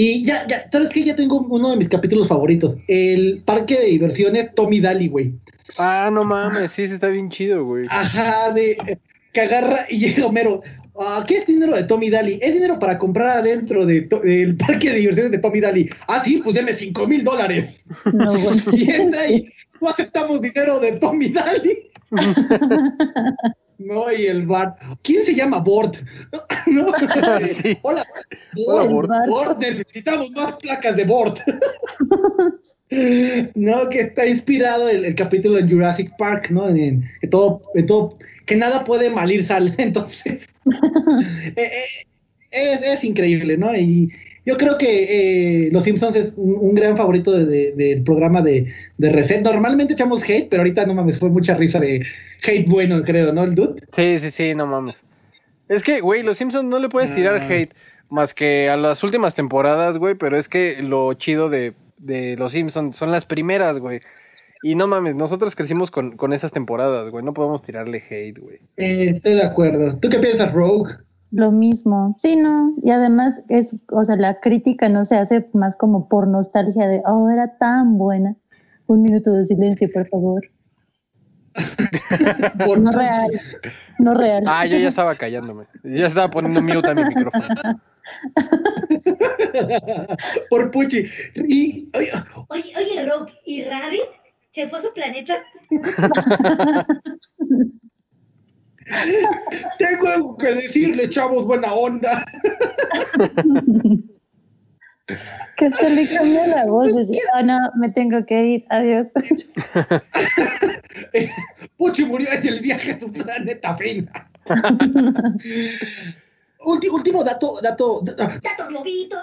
S1: Y ya, ya, ¿sabes qué? Ya tengo uno de mis capítulos favoritos. El parque de diversiones Tommy Daly, güey.
S5: Ah, no mames, sí, sí está bien chido, güey.
S1: Ajá, de que agarra y llega Homero. Ah, ¿Qué es dinero de Tommy Daly? Es dinero para comprar adentro de del parque de diversiones de Tommy Daly. Ah, sí, pues denme cinco mil dólares.
S2: No, güey.
S1: Y entra y no aceptamos dinero de Tommy Daly. No, y el bar. ¿Quién se llama Bort? No,
S5: Sí.
S1: Hola,
S5: Bort.
S1: Bort, necesitamos más placas de Bort. no, que está inspirado el, el capítulo en Jurassic Park, ¿no? En, que todo, en todo, que nada puede mal ir sal. Entonces, eh, eh, es, es increíble, ¿no? Y yo creo que eh, Los Simpsons es un, un gran favorito de- de- del programa de, de Reset. Normalmente echamos hate, pero ahorita no mames, fue mucha risa de hate bueno, creo, ¿no? El dude.
S5: Sí, sí, sí, no mames. Es que, güey, los Simpsons no le puedes tirar
S1: Ah.
S5: hate más que a las últimas temporadas, güey, pero es que lo chido de, de los Simpsons son las primeras, güey. Y no mames, nosotros crecimos con, con esas temporadas, güey, no podemos tirarle hate, güey.
S1: Eh, estoy de acuerdo. ¿Tú qué piensas, Rogue?
S2: Lo mismo. Sí, no. Y además es, o sea, la crítica no se hace más como por nostalgia de, oh, era tan buena. Un minuto de silencio, por favor.
S1: Por
S2: No real. No real.
S5: Ah, yo ya estaba callándome. Ya estaba poniendo mute a mi micrófono.
S1: por Puchi. Y, oye,
S6: Oye, oye, Rock, ¿y Rabbit? ¿Se fue a su planeta?
S1: tengo algo que decirle, chavos, buena onda.
S2: Que se le cambió la voz. Decía, oh, no, me tengo que ir. Adiós.
S1: Puchi murió en el viaje a su planeta fina. Ulti- último dato, dato, da-
S6: ¡Datos globitos!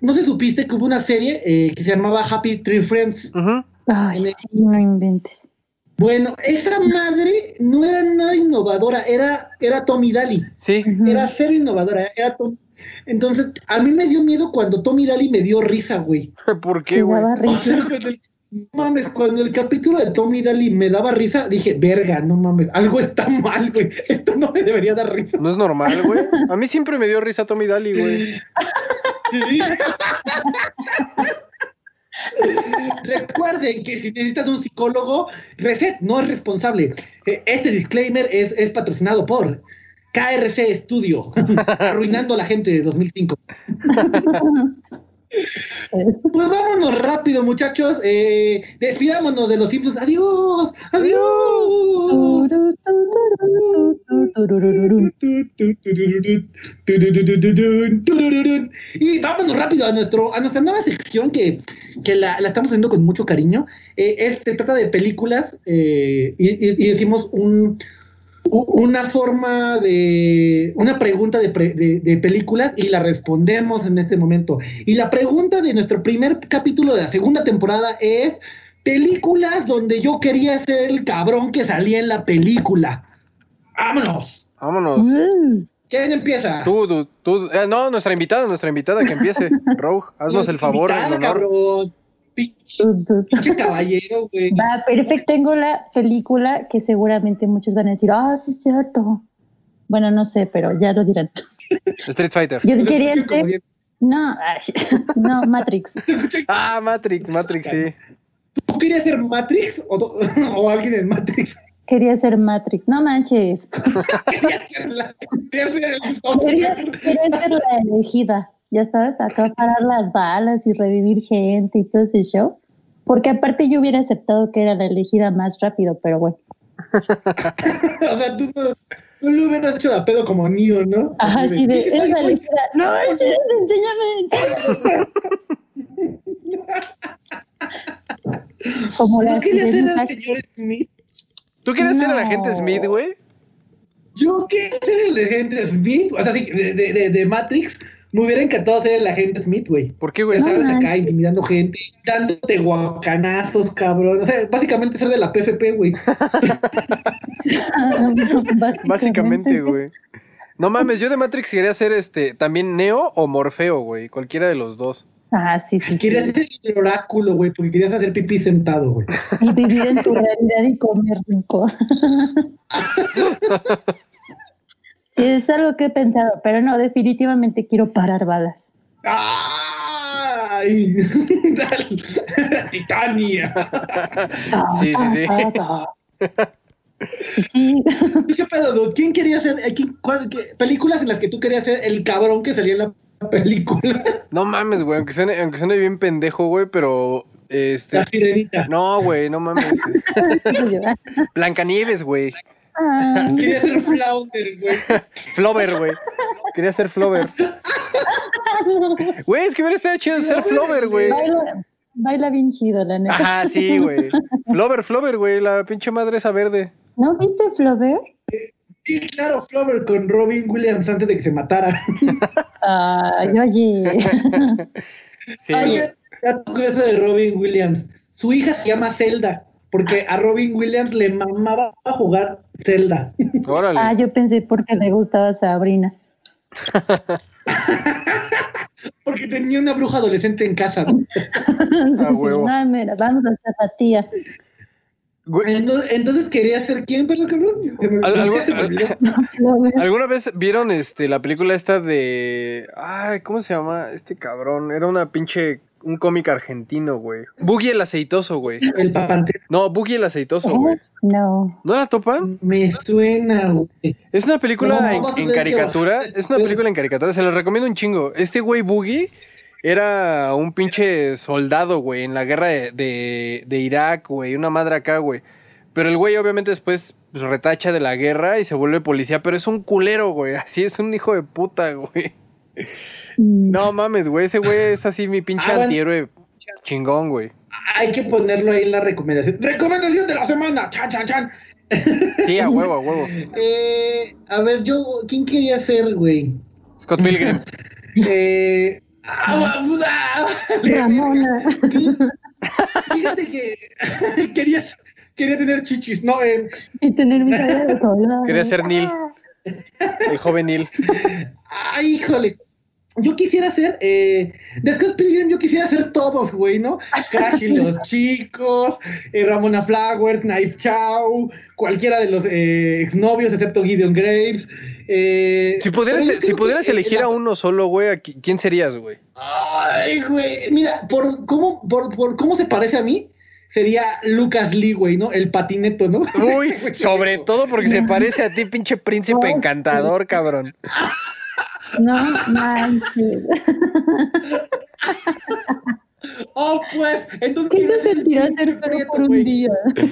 S1: no sé supiste que hubo una serie eh, que se llamaba Happy Tree Friends.
S5: Ujú.
S2: Ay, sí, no inventes.
S1: Bueno, esa madre no era nada innovadora, era, era Tommy Daly.
S5: Sí,
S1: Era cero innovadora, era Tom- Entonces, a mí me dio miedo cuando Tommy Daly me dio risa, güey.
S5: ¿por qué, güey?
S2: daba
S1: O
S2: risa.
S1: sea, cuando el- no mames, cuando el capítulo de Tommy Daly me daba risa, dije, verga, no mames, algo está mal, güey. Esto no me debería dar risa.
S5: No es normal, güey. A mí siempre me dio risa Tommy Daly, güey.
S1: Sí. Recuerden que si necesitan un psicólogo, Reset no es responsable. Eh, Este disclaimer es, es patrocinado por KRC Studio, arruinando a la gente de 2005. Pues vámonos rápido, muchachos. Eh, despidámonos de los Simpsons. Adiós, adiós. Y vámonos rápido a nuestro a nuestra nueva sección que, que la, la estamos haciendo con mucho cariño. Eh, es- se trata de películas eh, y, y- y decimos un, una forma de una pregunta de, pre- de- de películas y la respondemos en este momento. Y la pregunta de nuestro primer capítulo de la segunda temporada es películas donde yo quería ser el cabrón que salía en la película. Vámonos.
S5: Vámonos.
S2: Mm.
S1: ¿Quién empieza?
S5: Tú, tú, tú. eh, no, nuestra invitada, nuestra invitada que empiece. Rogue, haznos el favor, el honor.
S1: cabrón. Pinche, pinche caballero, güey.
S2: Va, perfecto. Tengo la película que seguramente muchos van a decir, ah, sí es cierto. Bueno, no sé, pero ya lo dirán.
S5: Street Fighter.
S2: Yo quería
S1: bien-
S2: no, ay, no, Matrix.
S5: Ah, Matrix, Matrix, sí.
S1: ¿Tú querías ser Matrix o, o alguien en Matrix?
S2: Quería ser Matrix. No manches.
S1: Quería ser la. Quería ser el.
S2: Quería, quería ser la elegida. Ya sabes, acá parar las balas y revivir gente y todo ese show. Porque aparte yo hubiera aceptado que era la elegida más rápido, pero bueno.
S1: O sea, tú no, no lo hubieras hecho de a pedo como Neo, ¿no?
S2: Ajá, sí, de,
S1: "Ay,
S2: eres la
S1: ay,
S2: elegida. No enséñame, enséñame. Como la
S1: ¿No quería ser el señor Smith?
S5: ¿Tú quieres ser el agente Smith, güey?
S1: Yo quería ser el agente Smith. O sea, sí, de, de, de- de Matrix. Me hubiera encantado ser el agente Smith, güey.
S5: ¿Por qué, güey?
S1: Ya sabes,
S2: No,
S1: acá intimidando gente, dándote guacanazos, cabrón. O sea, básicamente ser de la PFP, güey.
S5: Básicamente, güey. No mames, yo de Matrix quería ser este, también Neo o Morfeo, güey. Cualquiera de los dos.
S2: Ah, sí, sí, sí.
S1: Querías ser el oráculo, güey, porque querías hacer pipí sentado, güey.
S2: Y vivir en tu realidad y comer rico. Sí, es algo que he pensado, pero no, definitivamente quiero parar balas.
S1: ¡Ay! Titania.
S2: Ta,
S5: Sí, sí, sí.
S2: Sí,
S1: ¿Qué pedo? ¿Quién quería ser? eh, quién- cuál- qué- películas en las que tú querías ser el cabrón que salía en la película?
S5: No mames, güey, aunque suene, aunque suene bien pendejo, güey, pero este.
S1: La sirenita.
S5: No, güey, no mames.
S2: ah,
S5: Blancanieves, güey.
S2: Ah,
S1: Quería ser Flounder, güey.
S5: Flover, güey. Quería ser Flover. Güey, es que hubiera estado chido ser Flover, güey.
S2: baila, baila bien chido, la neta.
S5: Ajá, sí, güey. Flover, Flover, güey, la pinche madre esa verde.
S2: ¿No viste Flover?
S1: Sí, claro, Flower con Robin Williams antes de que se matara.
S2: Ay, oye.
S5: Sí.
S1: Oye, curioso de Robin Williams. Su hija se llama Zelda, porque a Robin Williams le mamaba a jugar Zelda.
S5: Órale.
S2: Ah, yo pensé porque le gustaba Sabrina.
S1: Porque tenía una bruja adolescente en casa. ¿no?
S5: A huevo.
S2: No, mira, vamos a hacer la tía.
S5: Güey,
S1: Entonces, entonces quería ser quién, perdón, cabrón.
S5: ¿Alguna vez vieron este la película esta de. Ay, ¿cómo se llama? Este cabrón. Era una pinche. Un cómic argentino, güey. Boogie el aceitoso, güey.
S1: El papantero.
S5: No, Boogie el aceitoso, güey.
S2: No.
S5: ¿No la topan?
S1: Me suena, güey.
S5: Es una película
S1: No,
S5: en, caricatura. Es una película en caricatura. Se la recomiendo un chingo. Este güey Boogie era un pinche soldado, güey, en la guerra de, de, de Irak, güey. Una madre acá, güey. Pero el güey obviamente después pues, retacha de la guerra y se vuelve policía. Pero es un culero, güey. Así es un hijo de puta, güey.
S2: Mm,
S5: No mames, güey. Ese güey es así mi pinche
S1: Ah, bueno.
S5: antihéroe chingón, güey.
S1: Hay que ponerlo ahí en la recomendación. Recomendación de la semana. Chan, chan, chan.
S5: Sí, a huevo, a huevo.
S1: Eh, a ver, yo, ¿quién quería ser, güey?
S5: Scott Pilgrim.
S1: Eh, ah, ah,
S2: Ramona.
S1: Fíjate que quería, quería tener chichis, no, eh,
S2: Y tener mi cara de color.
S5: Quería ser Neil. El joven Neil.
S1: ay, híjole. Yo quisiera ser, eh, de Scott Pilgrim yo quisiera ser todos, güey, ¿no? Crash y los chicos, eh, Ramona Flowers, Knife Chow, cualquiera de los eh, exnovios excepto Gideon Graves. Eh,
S5: Si pudieras,
S1: yo
S5: si pudieras
S1: que,
S5: elegir
S1: la-
S5: a uno solo, güey, ¿a qui- ¿quién serías, güey?
S1: Ay, güey, mira, por cómo, por, por cómo se parece a mí, sería Lucas Lee, güey, ¿no? El patineto, ¿no?
S5: Uy, sobre todo porque se parece a ti, pinche príncipe encantador, cabrón.
S2: No manches.
S1: Oh, pues, entonces...
S2: ¿Qué te sentirás ser
S1: prieto,
S2: por un
S1: güey.
S2: día?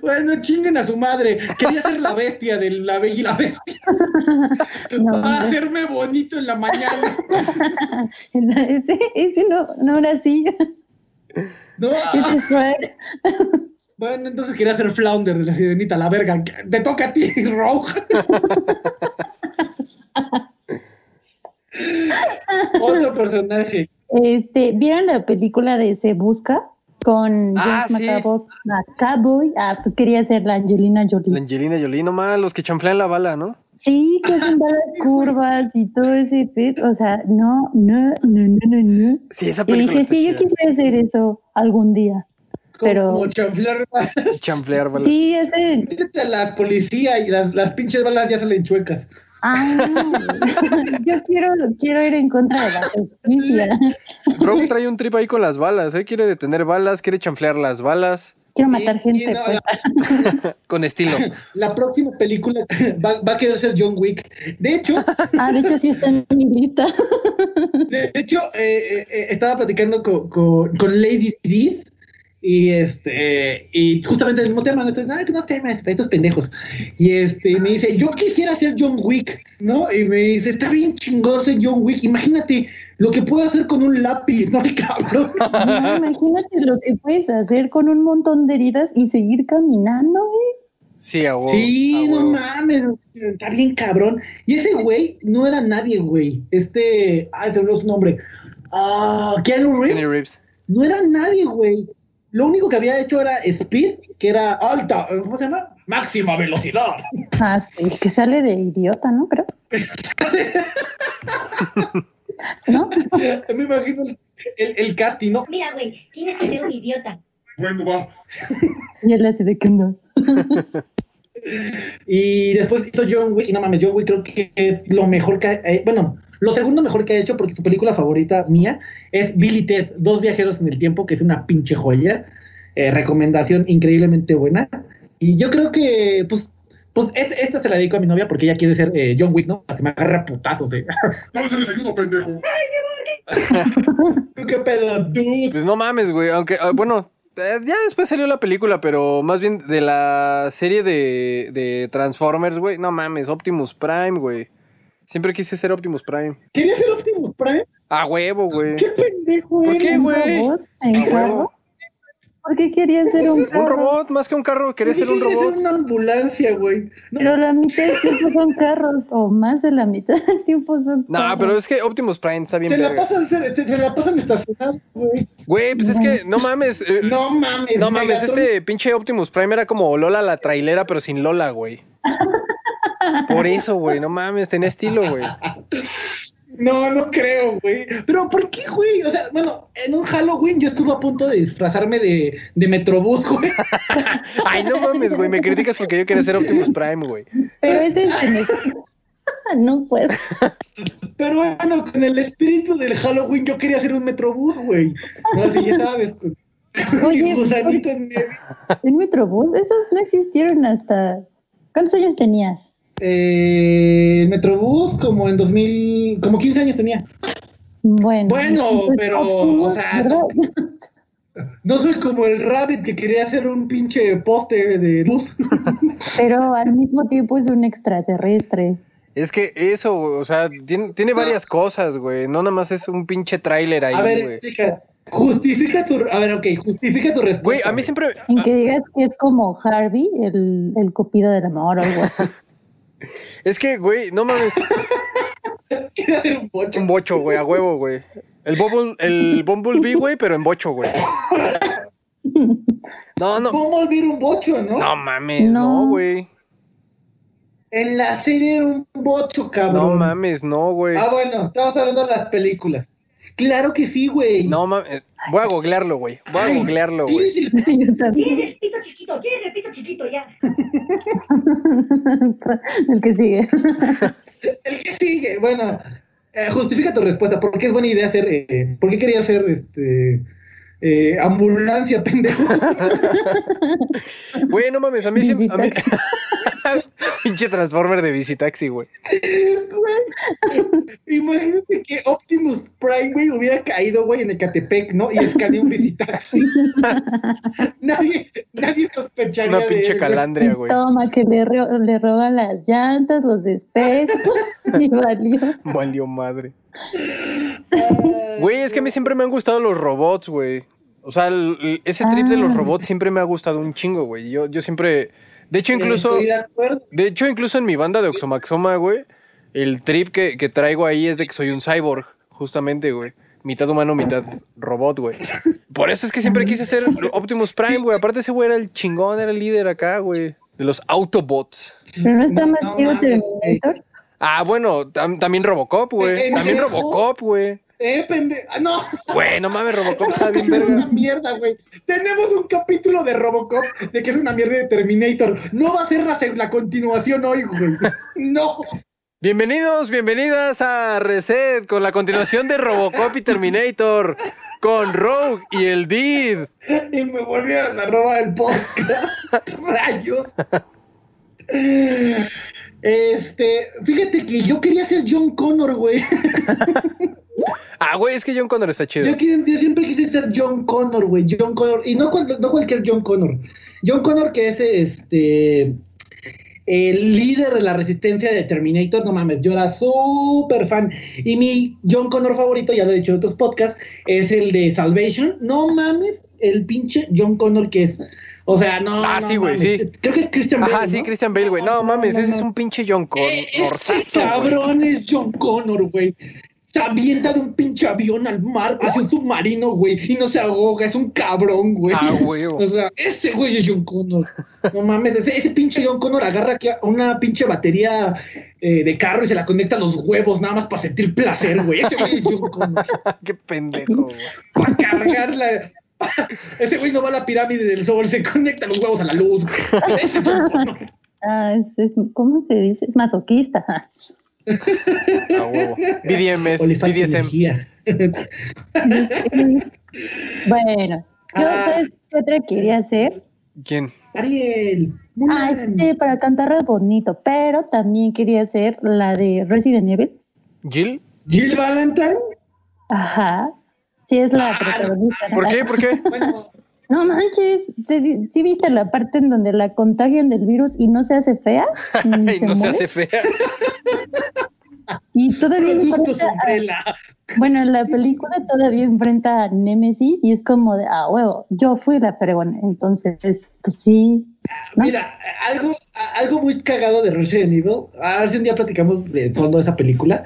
S1: Bueno, chinguen a su madre. Quería ser la bestia de la bella y la bestia.
S2: No,
S1: para
S2: no.
S1: hacerme bonito en la mañana.
S2: Ese, ese no, no era así.
S1: No,
S2: Ese es Shrek.
S1: Bueno, entonces quería ser Flounder de la sirenita, la verga. Te toca a ti, Rogue. Otro personaje.
S2: Este, ¿vieron la película de Se Busca? Con
S5: Ah,
S2: James
S5: sí.
S2: McAvoy. Ah, pues quería ser la Angelina
S5: La
S2: Jolie.
S5: Angelina Jolie, nomás, los que chanflean la bala, ¿no?
S2: Sí, que hacen varias curvas y todo ese pit. O sea, no, no, no, no, no, no.
S5: Sí, esa
S2: Y
S5: película
S2: dije,
S5: está
S2: sí, yo quisiera hacer eso algún día. Pero-
S1: Como chanflar
S5: Chanflear balas.
S2: Sí, ese.
S1: a la policía y las, las pinches balas ya salen chuecas.
S2: Ah, yo quiero, quiero ir en contra de la justicia.
S5: Rogue trae un trip ahí con las balas, ¿eh? Quiere detener balas, quiere chanflear las balas.
S2: Quiero matar
S1: Sí,
S2: gente.
S1: no,
S2: pues.
S5: Con estilo.
S1: La próxima película va, va a querer ser John Wick. De hecho,
S2: Ah, de hecho sí está en mi lista.
S1: de hecho eh, eh, estaba platicando con, con, con Lady Di y este y justamente el mismo tema, ¿no? entonces, ay, que no temas, estos pendejos. Y este me dice, yo quisiera ser John Wick, ¿no? Y me dice, está bien chingón ser John Wick, imagínate lo que puedo hacer con un lápiz, ¿no? Cabrón.
S2: No, imagínate lo que puedes hacer con un montón de heridas y seguir caminando, ¿eh?
S5: Sí, a huevo.
S1: Sí,
S5: a
S1: no mames, está bien cabrón. Y ese güey no era nadie, güey. Este, ay, se me su nombre. Ah, Keanu Reeves.
S5: Kenny Reeves.
S1: No era nadie, güey. Lo único que había hecho era Speed, que era alta, ¿cómo se llama? Máxima velocidad.
S2: Ah, sí, que sale de idiota, ¿no? Creo. ¿No?
S1: Me imagino el, el, el casting, ¿no?
S6: Mira, güey, tienes que ser un idiota.
S4: Bueno, va.
S2: Y él así de que no.
S1: Y después hizo John Wick, y no mames, John Wick creo que es lo mejor que eh, bueno, lo segundo mejor que ha hecho, porque su película favorita mía es Billy Ted, Dos Viajeros en el Tiempo, que es una pinche joya. Eh, recomendación increíblemente buena. Y yo creo que, pues, pues et- esta se la dedico a mi novia porque ella quiere ser eh, John Wick, ¿no? Para que me agarre a putazos de.
S4: No me sales ayudo, pendejo.
S1: ¿Qué pedo, dude?
S5: Pues no mames, güey. Aunque, ah, bueno, eh, ya después salió la película, pero más bien de la serie de, de Transformers, güey. No mames, Optimus Prime, güey. Siempre quise ser Optimus Prime.
S1: ¿Quería ser Optimus Prime?
S5: A huevo, güey.
S1: ¿Qué pendejo
S5: ¿Por qué, güey?
S2: robot en
S5: A
S2: juego.
S5: huevo.
S2: ¿Por ¿por qué querías ser un
S5: Un
S2: carro?
S5: robot, más que un carro, quería ser un
S1: Quería
S5: robot.
S1: una ambulancia, güey. No,
S2: Pero la mitad del tiempo son carros, o más de la mitad del tiempo son
S5: No,
S2: carros.
S5: pero es que Optimus Prime está bien
S1: se la pasan, se, se la pasan estacionados, güey.
S5: Güey, pues es que, no mames. eh,
S1: No mames.
S5: No mames,
S1: Megatron-
S5: este pinche Optimus Prime era como Lola la trailera, pero sin Lola, güey. Por eso, güey, no mames, tenía estilo, güey.
S1: No, no creo, güey. Pero ¿por qué, güey? O sea, bueno, en un Halloween yo estuve a punto de disfrazarme de, de Metrobús, güey.
S5: Ay, no mames, güey, me criticas porque yo quería ser Optimus Prime, güey.
S2: Pero ese es el No puedo.
S1: Pero bueno, con el espíritu del Halloween yo quería ser un Metrobús, güey. No, así ya sabes. Con...
S2: Oye,
S1: mi gusanito en medio.
S2: ¿En Metrobús? Esos no existieron hasta... ¿Cuántos años tenías?
S1: Eh, el Metrobús como en 2000, como 15 años tenía.
S2: Bueno.
S1: Pero, o sea. No soy como el Rabbit que quería hacer un pinche poste de luz.
S2: Pero al mismo tiempo es un extraterrestre.
S5: Es que eso, o sea, tiene, tiene varias cosas, güey. No nada más es un pinche tráiler ahí,
S1: A ver,
S5: güey.
S1: explica. Justifica tu, a ver, ok, justifica tu respuesta.
S5: Güey, a mí siempre...
S2: Sin que digas que es como Harvey, el, el copido del amor o algo así.
S5: Es que, güey, no mames,
S1: Quiero hacer un pocho.
S5: un bocho, güey, a huevo, güey. El, Bumble, el Bumblebee, güey, pero en bocho, güey. No, no.
S1: ¿Cómo olvidar un bocho, no?
S5: No mames,
S2: No.
S5: no, güey.
S1: En la serie era un bocho,
S5: No
S1: cabrón.
S5: mames, no, güey.
S1: Ah, bueno, estamos hablando de las películas. Claro que sí, güey.
S5: No mames. Voy a googlearlo, güey. Voy a googlearlo, güey.
S1: Tienes el
S6: pito chiquito, tienes el pito chiquito, ya.
S2: el que sigue.
S1: El que sigue, bueno, eh, justifica tu respuesta. ¿Por qué es buena idea hacer, eh, por qué quería hacer este, eh, ambulancia, pendejo?
S5: Güey, no mames, a mí siempre. a mí-. Pinche Transformer de Visitaxi, güey.
S1: Güey, Imagínate que Optimus Prime, güey, hubiera caído, güey, en Ecatepec, ¿no? Y escaneó un visitaxi. nadie, nadie sospecharía
S5: Una
S1: de
S5: pinche
S1: él, güey.
S5: calandria, güey.
S2: Toma, que le, ro- le roban las llantas, los espejos. y valió.
S5: Valió madre. Güey, es que a mí siempre me han gustado los robots, güey. O sea, el- el- ese trip de los
S2: Ah.
S5: robots siempre me ha gustado un chingo, güey. Yo, yo siempre. De hecho, incluso.
S1: Estoy de
S5: hecho, incluso en mi banda de Oxomaxoma, güey, el trip que, que traigo ahí es de que soy un cyborg, justamente, güey. Mitad humano, mitad robot, güey. Por eso es que siempre quise ser Optimus Prime, güey. Aparte, ese güey era el chingón, era el líder acá, güey. De los Autobots.
S2: Pero no está más
S1: no
S2: Terminator.
S5: Ah, tam- también Robocop, güey. También Robocop, güey.
S1: Eh, pendejo. Ah, no.
S5: Güey, no mames, Robocop está bien
S1: Es una
S5: verga.
S1: mierda, güey. Tenemos un capítulo de Robocop de que es una mierda de Terminator. No va a ser la, se- la continuación hoy, güey. No.
S5: Bienvenidos, bienvenidas a Reset con la continuación de Robocop y Terminator. Con Rogue y el Did.
S1: Y me volvieron a robar el podcast. Rayos. Este, fíjate que yo quería ser John Connor, güey.
S5: Ah, güey, es que John Connor está chido.
S1: Yo, siempre quise ser John Connor, güey. John Connor. Y no, cual- no cualquier John Connor. John Connor que es este el líder de la resistencia de Terminator, no mames, yo era súper fan. Y mi John Connor favorito, ya lo he dicho en otros podcasts, es el de Salvation. No mames, el pinche John Connor que es. O sea, no.
S5: Ah,
S1: no
S5: sí, güey, sí.
S1: Creo que es Christian Bale.
S5: Ajá, sí,
S1: ¿no?
S5: Christian Bale, güey. No mames, ese es un pinche John
S1: Eh,
S5: Connor.
S1: Este cabrón es John Connor, güey. Se avienta de un pinche avión al mar hacia un submarino, güey, y no se ahoga, es un cabrón, güey.
S5: Ah, huevo.
S1: O sea, ese güey es John Connor. No mames, ese, ese pinche John Connor agarra aquí una pinche batería eh, de carro y se la conecta a los huevos nada más para sentir placer, güey. Ese güey es John Connor.
S5: Qué pendejo, güey.
S1: Para cargarla. Ese güey no va a la pirámide del sol, se conecta los huevos a la luz. güey. Ese es John Connor.
S2: Ah, es, es- ¿cómo se dice? Es masoquista.
S5: A huevo. BDMS, BDSM.
S1: energía.
S2: bueno, yo
S1: Ah.
S2: ¿sabes qué otra quería hacer?
S5: ¿Quién?
S1: Ariel.
S2: Ah, este, para cantar bonito, pero también quería hacer la de Resident Evil.
S5: ¿Jill?
S1: Jill Valentine.
S2: Ajá. Sí, es la
S1: Ah,
S2: protagonista.
S5: ¿Por qué? ¿Por qué?
S1: Bueno,
S2: No manches, ¿sí, sí viste la parte en donde la contagian del virus y no se hace fea?
S5: Ay, no se
S2: muere?
S5: hace fea.
S2: Y todavía enfrenta, a- bueno, la película todavía enfrenta a Nemesis y es como de, ah, huevo, yo fui la fregona. Entonces, pues sí. ¿No?
S1: Mira, algo, algo muy cagado de Resident Evil, a ver si un día platicamos de fondo de esa película,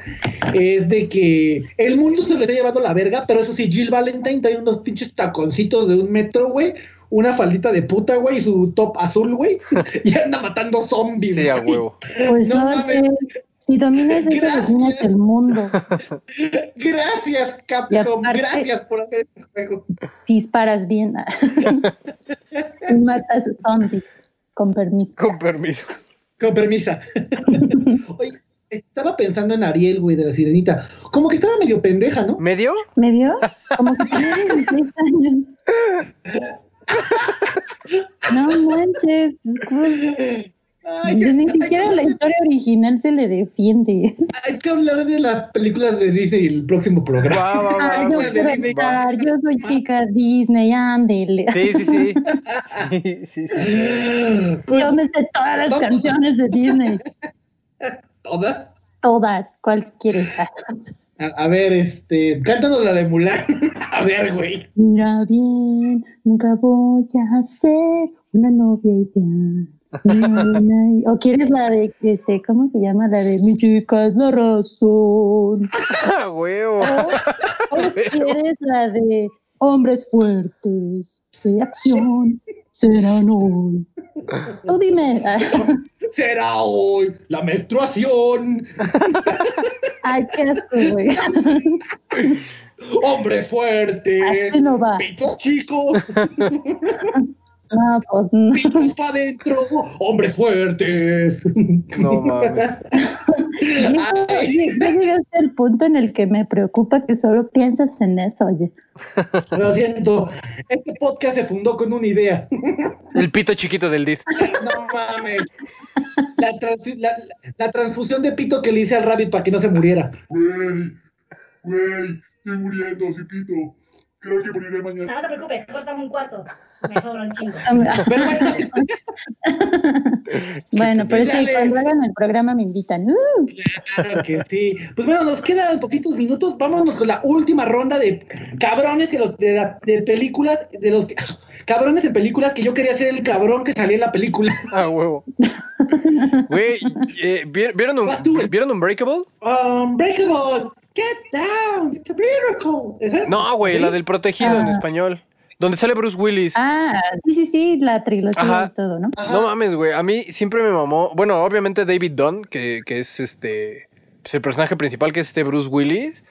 S1: es de que el mundo se lo está llevando la verga, pero eso sí, Jill Valentine trae unos pinches taconcitos de un metro, güey, una faldita de puta, güey, y su top azul, güey, y anda matando zombies.
S5: Sí, a
S1: güey.
S5: huevo.
S2: Pues
S1: No
S2: no,
S1: mames.
S2: Si dominas eso,
S1: Gracias.
S2: dominas el mundo.
S1: Gracias, Capcom,
S2: aparte-
S1: gracias por hacer este juego.
S2: Disparas bien y matas zombies. Con permiso.
S5: Con permiso.
S1: Con permisa. Oye, estaba pensando en Ariel, güey, de la sirenita. Como que estaba medio pendeja, ¿no?
S5: ¿Medio?
S2: ¿Me vio? Como que tenía 16 años. No manches, pues,
S1: Ay,
S2: ni siquiera la historia original se le defiende.
S1: hay que hablar de las películas de Disney el próximo programa.
S5: Va, va, va,
S2: Ah,
S5: va,
S2: yo
S5: güey.
S2: quiero estar, yo soy chica Disney, ándele.
S5: Sí, sí, sí. Sí, sí, sí.
S1: Pues,
S2: Yo me sé todas las
S1: vamos.
S2: canciones de Disney,
S1: ¿Todas?
S2: todas, ¿cuál quieres?
S1: A, a ver, este, cántanos la de Mulan. a ver, güey.
S2: Mira bien, nunca voy a ser una novia ideal. O quieres la de, este, ¿cómo se llama? La de mi chica es la razón.
S5: Huevo.
S2: O, o quieres la de hombres fuertes de acción serán hoy. Tú dime.
S1: Será hoy la menstruación.
S2: Ay, qué asco, güey.
S1: Hombres fuertes.
S2: Así no va.
S1: Pitos chicos.
S2: No, pues no.
S1: Pitos para adentro. Hombres fuertes.
S5: No mames.
S2: Ya llegaste al punto en el que me preocupa que solo piensas en eso, oye.
S1: Lo siento. Este podcast se fundó con una idea.
S5: El pito chiquito del Did.
S1: No mames. La, trans- la- la transfusión de pito que le hice al rabbit para que no se muriera.
S4: Güey, güey, estoy muriendo, Cipito. Creo que moriré mañana.
S6: No te preocupes, córtame un cuarto. Me sobra un chingo.
S1: Pero bueno,
S2: Bueno, pero cuando hagan el programa me invitan. ¡Uh!
S1: claro que sí. Pues bueno, nos quedan poquitos minutos. Vámonos con la última ronda de cabrones que los de, la- de películas, de los cabrones en películas que yo quería ser el cabrón que salía en la película.
S5: A huevo. Güey, eh, ¿vi- ¿vieron, un. ¿vieron Unbreakable?
S1: Unbreakable, get down, it's a miracle.
S5: No, güey,
S1: ¿Sí?
S5: la del protegido en
S2: Ah.
S5: español. Donde sale Bruce Willis.
S2: Ah, sí, sí, sí, la trilogía
S5: Ajá.
S2: y todo, ¿no?
S1: Ajá.
S5: No mames, güey. A mí siempre me mamó. Bueno, obviamente David Dunn, que, que es este. Pues el personaje principal, que es este Bruce Willis.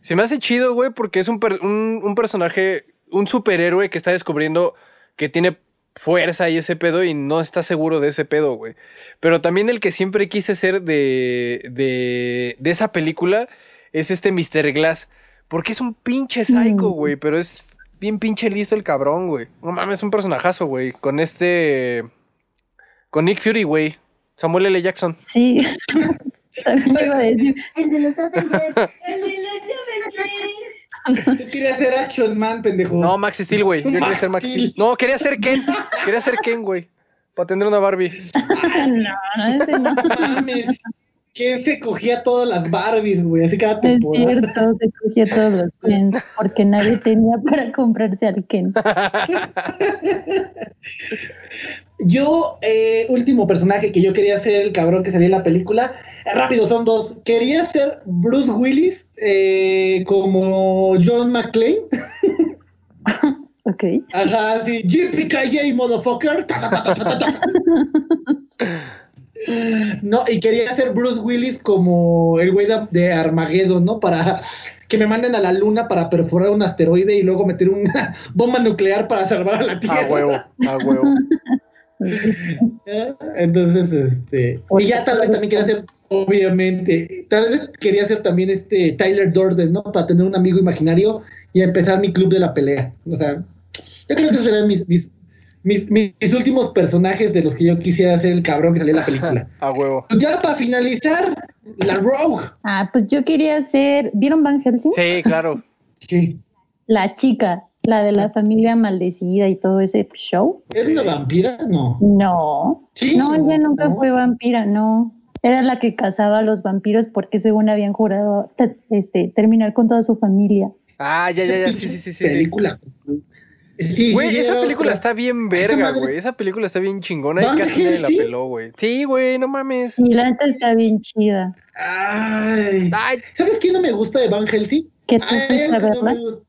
S5: Se me hace chido, güey, porque es un, per- un, un personaje, un superhéroe que está descubriendo que tiene fuerza y ese pedo y no está seguro de ese pedo, güey. Pero también el que siempre quise ser de, de, de esa película es este Mr. Glass. Porque es un pinche psycho,
S2: Mm.
S5: güey, pero es bien pinche listo el cabrón, güey. No mames, es un personajazo, güey. Con este... Con Nick Fury, güey. Samuel L. Jackson.
S2: Sí. También iba a decir,
S6: El de los Avengers. El de los Avengers.
S1: Tú querías ser Action Man, pendejo.
S5: No, Max Steel, güey. Yo quería ser Max
S1: Steel.
S5: Steel. No, quería ser Ken. Quería ser Ken, güey. Para tener una Barbie.
S2: no, no, ese no.
S1: mames. ¿Quién se cogía todas las Barbies, güey? Así cada
S2: Es
S1: temporada.
S2: cierto, se cogía todos los Kens porque nadie tenía para comprarse al Ken.
S1: Yo, eh, último personaje que yo quería ser el cabrón que salía en la película. eh, rápido, son dos. Quería ser Bruce Willis eh, como John McClane.
S2: Ok.
S1: Ajá, sí. JPKJ, motherfucker. No, y quería ser Bruce Willis como el güey de, Armageddon, ¿no? Para que me manden a la luna para perforar un asteroide y luego meter una bomba nuclear para salvar a la Tierra.
S5: A huevo, a huevo.
S1: Entonces, este. Y ya tal vez también quería ser, obviamente, tal vez quería ser también este Tyler Durden, ¿no? Para tener un amigo imaginario y empezar mi club de la pelea. O sea, yo creo que serán mis, mis, mis, mis últimos personajes de los que yo quisiera ser el cabrón que salía en la película.
S5: A huevo.
S1: Ya para finalizar, la Rogue.
S2: Ah, pues yo quería ser. ¿Vieron Van Helsing?
S5: Sí, claro.
S1: Sí.
S2: La chica, la de la familia maldecida y todo ese show.
S1: ¿Era una vampira? No.
S2: No.
S1: Sí,
S2: No, ella nunca
S1: no.
S2: fue vampira, no. Era la que cazaba a los vampiros porque según habían jurado te- este, terminar con toda su familia.
S5: Ah, ya, ya, ya, sí, sí, sí, sí. sí.
S1: película. Sí,
S5: Güey,
S1: sí,
S5: esa película
S1: otra.
S5: está bien verga,
S1: madre-
S5: güey. Esa película está bien chingona y casi nadie la peló, güey. Sí, güey, no mames.
S2: Sí, la neta está bien chida.
S1: Ay.
S5: Ay,
S1: ¿Sabes quién no me gusta de Van Helsing?
S2: ¿Que tú
S1: no.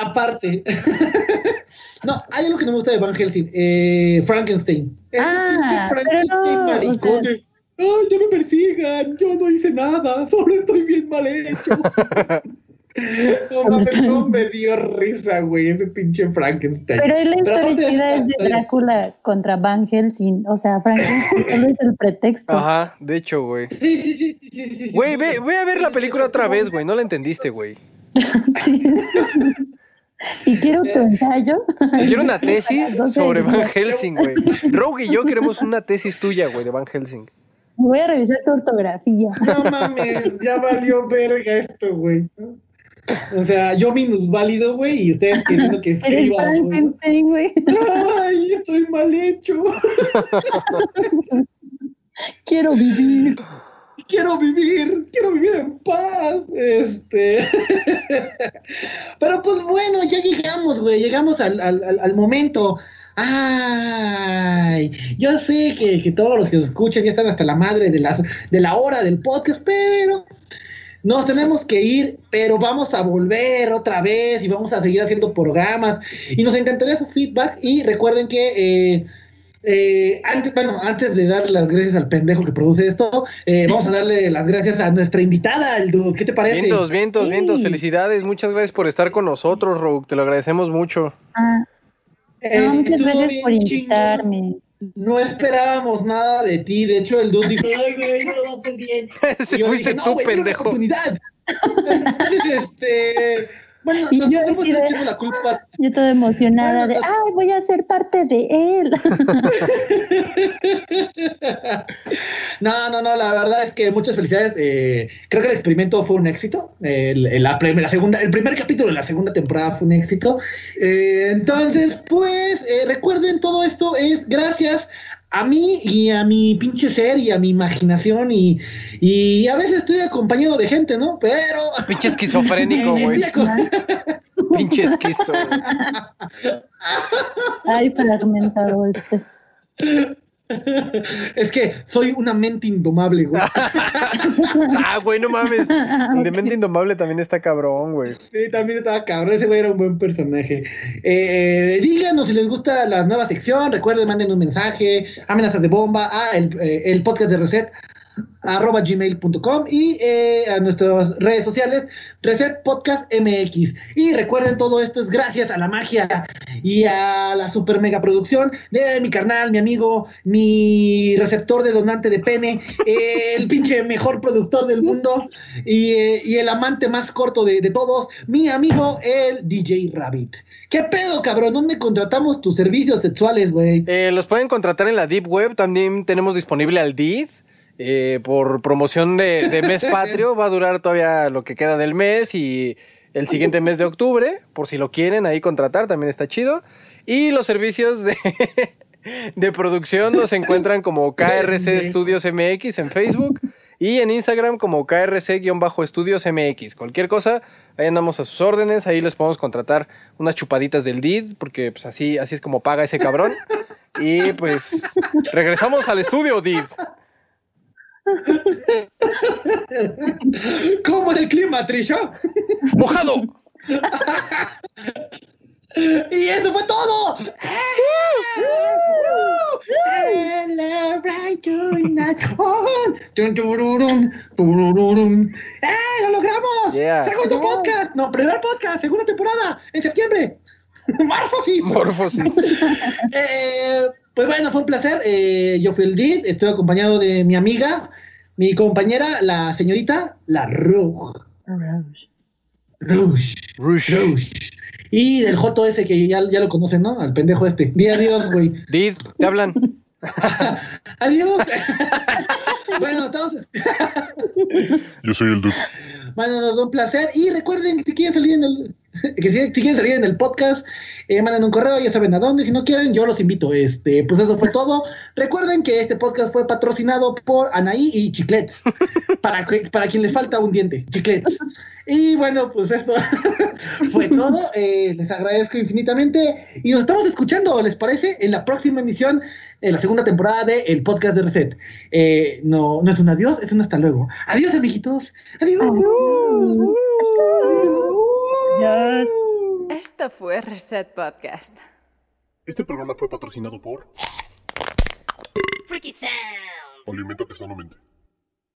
S1: Aparte. no, hay algo que no me gusta de Van Helsing. Eh, Frankenstein.
S2: Ah,
S1: Frankenstein
S2: no,
S1: maricón
S2: o sea-
S1: Ay, no me persigan, yo no hice nada, solo estoy bien mal hecho. no mames, no me dio risa, güey, ese pinche Frankenstein.
S2: Pero ahí la historia chida es de. Drácula contra Van Helsing. O sea, Frankenstein solo es el pretexto.
S5: ajá, de hecho, güey.
S1: Sí, sí, sí, sí, sí, sí, sí.
S5: Güey, ve, ve a ver la película otra vez, güey. No la entendiste, güey.
S2: Sí. y quiero tu ensayo.
S5: Quiero una tesis sobre Van. Helsing, güey. Rogue y yo queremos una tesis tuya, güey, de Van Helsing.
S2: Voy a revisar tu ortografía.
S1: No mames, ya valió verga esto, güey. O sea, yo minusválido, güey, y ustedes queriendo que escriba, güey. Ay, estoy mal hecho.
S2: Quiero vivir.
S1: Quiero vivir, quiero vivir en paz. Este. Pero pues bueno, ya llegamos, güey. Llegamos al, al, al- momento. Ay, yo sé que, que todos los que escuchan ya están hasta la madre de, las, de la hora del podcast, pero nos tenemos que ir, pero vamos a volver otra vez y vamos a seguir haciendo programas y nos encantaría su feedback y recuerden que eh, eh, antes, bueno, antes de dar las gracias al pendejo que produce esto, eh, vamos a darle las gracias a nuestra invitada, el dude. ¿Qué te parece?
S5: Vientos, vientos,
S2: Sí.
S5: vientos. Felicidades. Muchas gracias por estar con nosotros, Rogue. Te lo agradecemos mucho.
S2: Ah,
S1: Eh,
S2: no, muchas gracias por
S1: chingón. No esperábamos nada de ti. De hecho, el dude dijo: Ay, güey, no lo vas a hacer bien.
S5: Se fuiste
S1: dije, "No,
S5: tú,
S1: güey,
S5: pendejo.
S1: oportunidad. Entonces, este. Bueno,
S2: Y yo de-
S1: la culpa.
S2: Yo toda emocionada de,
S1: Bueno,
S2: ay, voy a ser parte de él.
S1: No, no, no, la verdad es que muchas felicidades. eh, creo que el experimento fue un éxito. La, la segunda, el primer capítulo de la segunda temporada fue un éxito. Eh, entonces, pues, eh, recuerden, todo esto es gracias a mí y a mi pinche ser y a mi imaginación. Y, y a veces estoy acompañado de gente, ¿no? Pero.
S5: Pinche esquizofrénico, güey. Pinche esquizo.
S2: ay, fragmentado este.
S1: es que soy una mente indomable, güey.
S5: Ah, güey, no mames. De mente indomable también está cabrón, güey.
S1: Sí, también estaba cabrón, ese güey era un buen personaje. Eh, díganos si les gusta la nueva sección, recuerden, manden un mensaje, amenazas de bomba, a el, eh, el podcast de Reset, arroba gmail.com y eh, a nuestras redes sociales, Reset Podcast MX. Y recuerden, todo esto es gracias a la magia y a la super mega producción de mi carnal, mi amigo, mi receptor de donante de pene, eh, el pinche mejor productor del mundo y, eh, y el amante más corto de, de todos, mi amigo, el DJ Rabbit. ¿Qué pedo, cabrón? ¿Dónde contratamos tus servicios sexuales, güey?
S5: Eh, los pueden contratar en la Deep Web. También tenemos disponible al DID. Eh, por promoción de, de mes patrio. Va a durar todavía lo que queda del mes y el siguiente mes de octubre. Por si lo quieren ahí contratar, también está chido. Y los servicios de, de producción los encuentran como KRC Studios MX en Facebook. Y en Instagram como KRC-Estudios MX. Cualquier cosa, ahí andamos a sus órdenes. Ahí les podemos contratar unas chupaditas del DID, porque pues así, así es como paga ese cabrón. Y pues regresamos al estudio, DID.
S1: ¿Cómo en el clima, Trisha?
S5: ¡Mojado!
S1: Y eso fue todo. Oh. ¡Eh, lo logramos!
S5: Yeah.
S1: Segundo podcast, no, primer podcast, segunda temporada, en septiembre. Morfosis.
S5: Morfosis.
S1: Eh, pues bueno, fue un placer. Eh, yo fui el Did, estoy acompañado de mi amiga, mi compañera, la señorita, la Rouge. Rouge.
S5: Rush.
S1: Rouge. Y del Joto ese que ya, ya lo conocen, ¿no? Al pendejo este. Di adiós, güey.
S5: DID, te hablan.
S1: adiós. bueno, entonces.
S4: Yo soy el Duke.
S1: Bueno, nos da un placer. Y recuerden que si quieren salir en el. que si, si quieren salir en el podcast, eh, manden un correo, ya saben a dónde. Si no quieren, yo los invito. Este, pues eso fue todo. Recuerden que este podcast fue patrocinado por Anaí y Chiclets. para, que- para quien les falta un diente, Chiclets. Y bueno, pues esto fue todo. Eh, les agradezco infinitamente. Y nos estamos escuchando, ¿les parece? En la próxima emisión, en la segunda temporada de El Podcast de Reset. Eh, no, no es un adiós, es un hasta luego. Adiós, amiguitos. Adiós.
S7: Ya.
S3: Esto fue Reset Podcast.
S4: Este programa fue patrocinado por... Alimentate sanamente.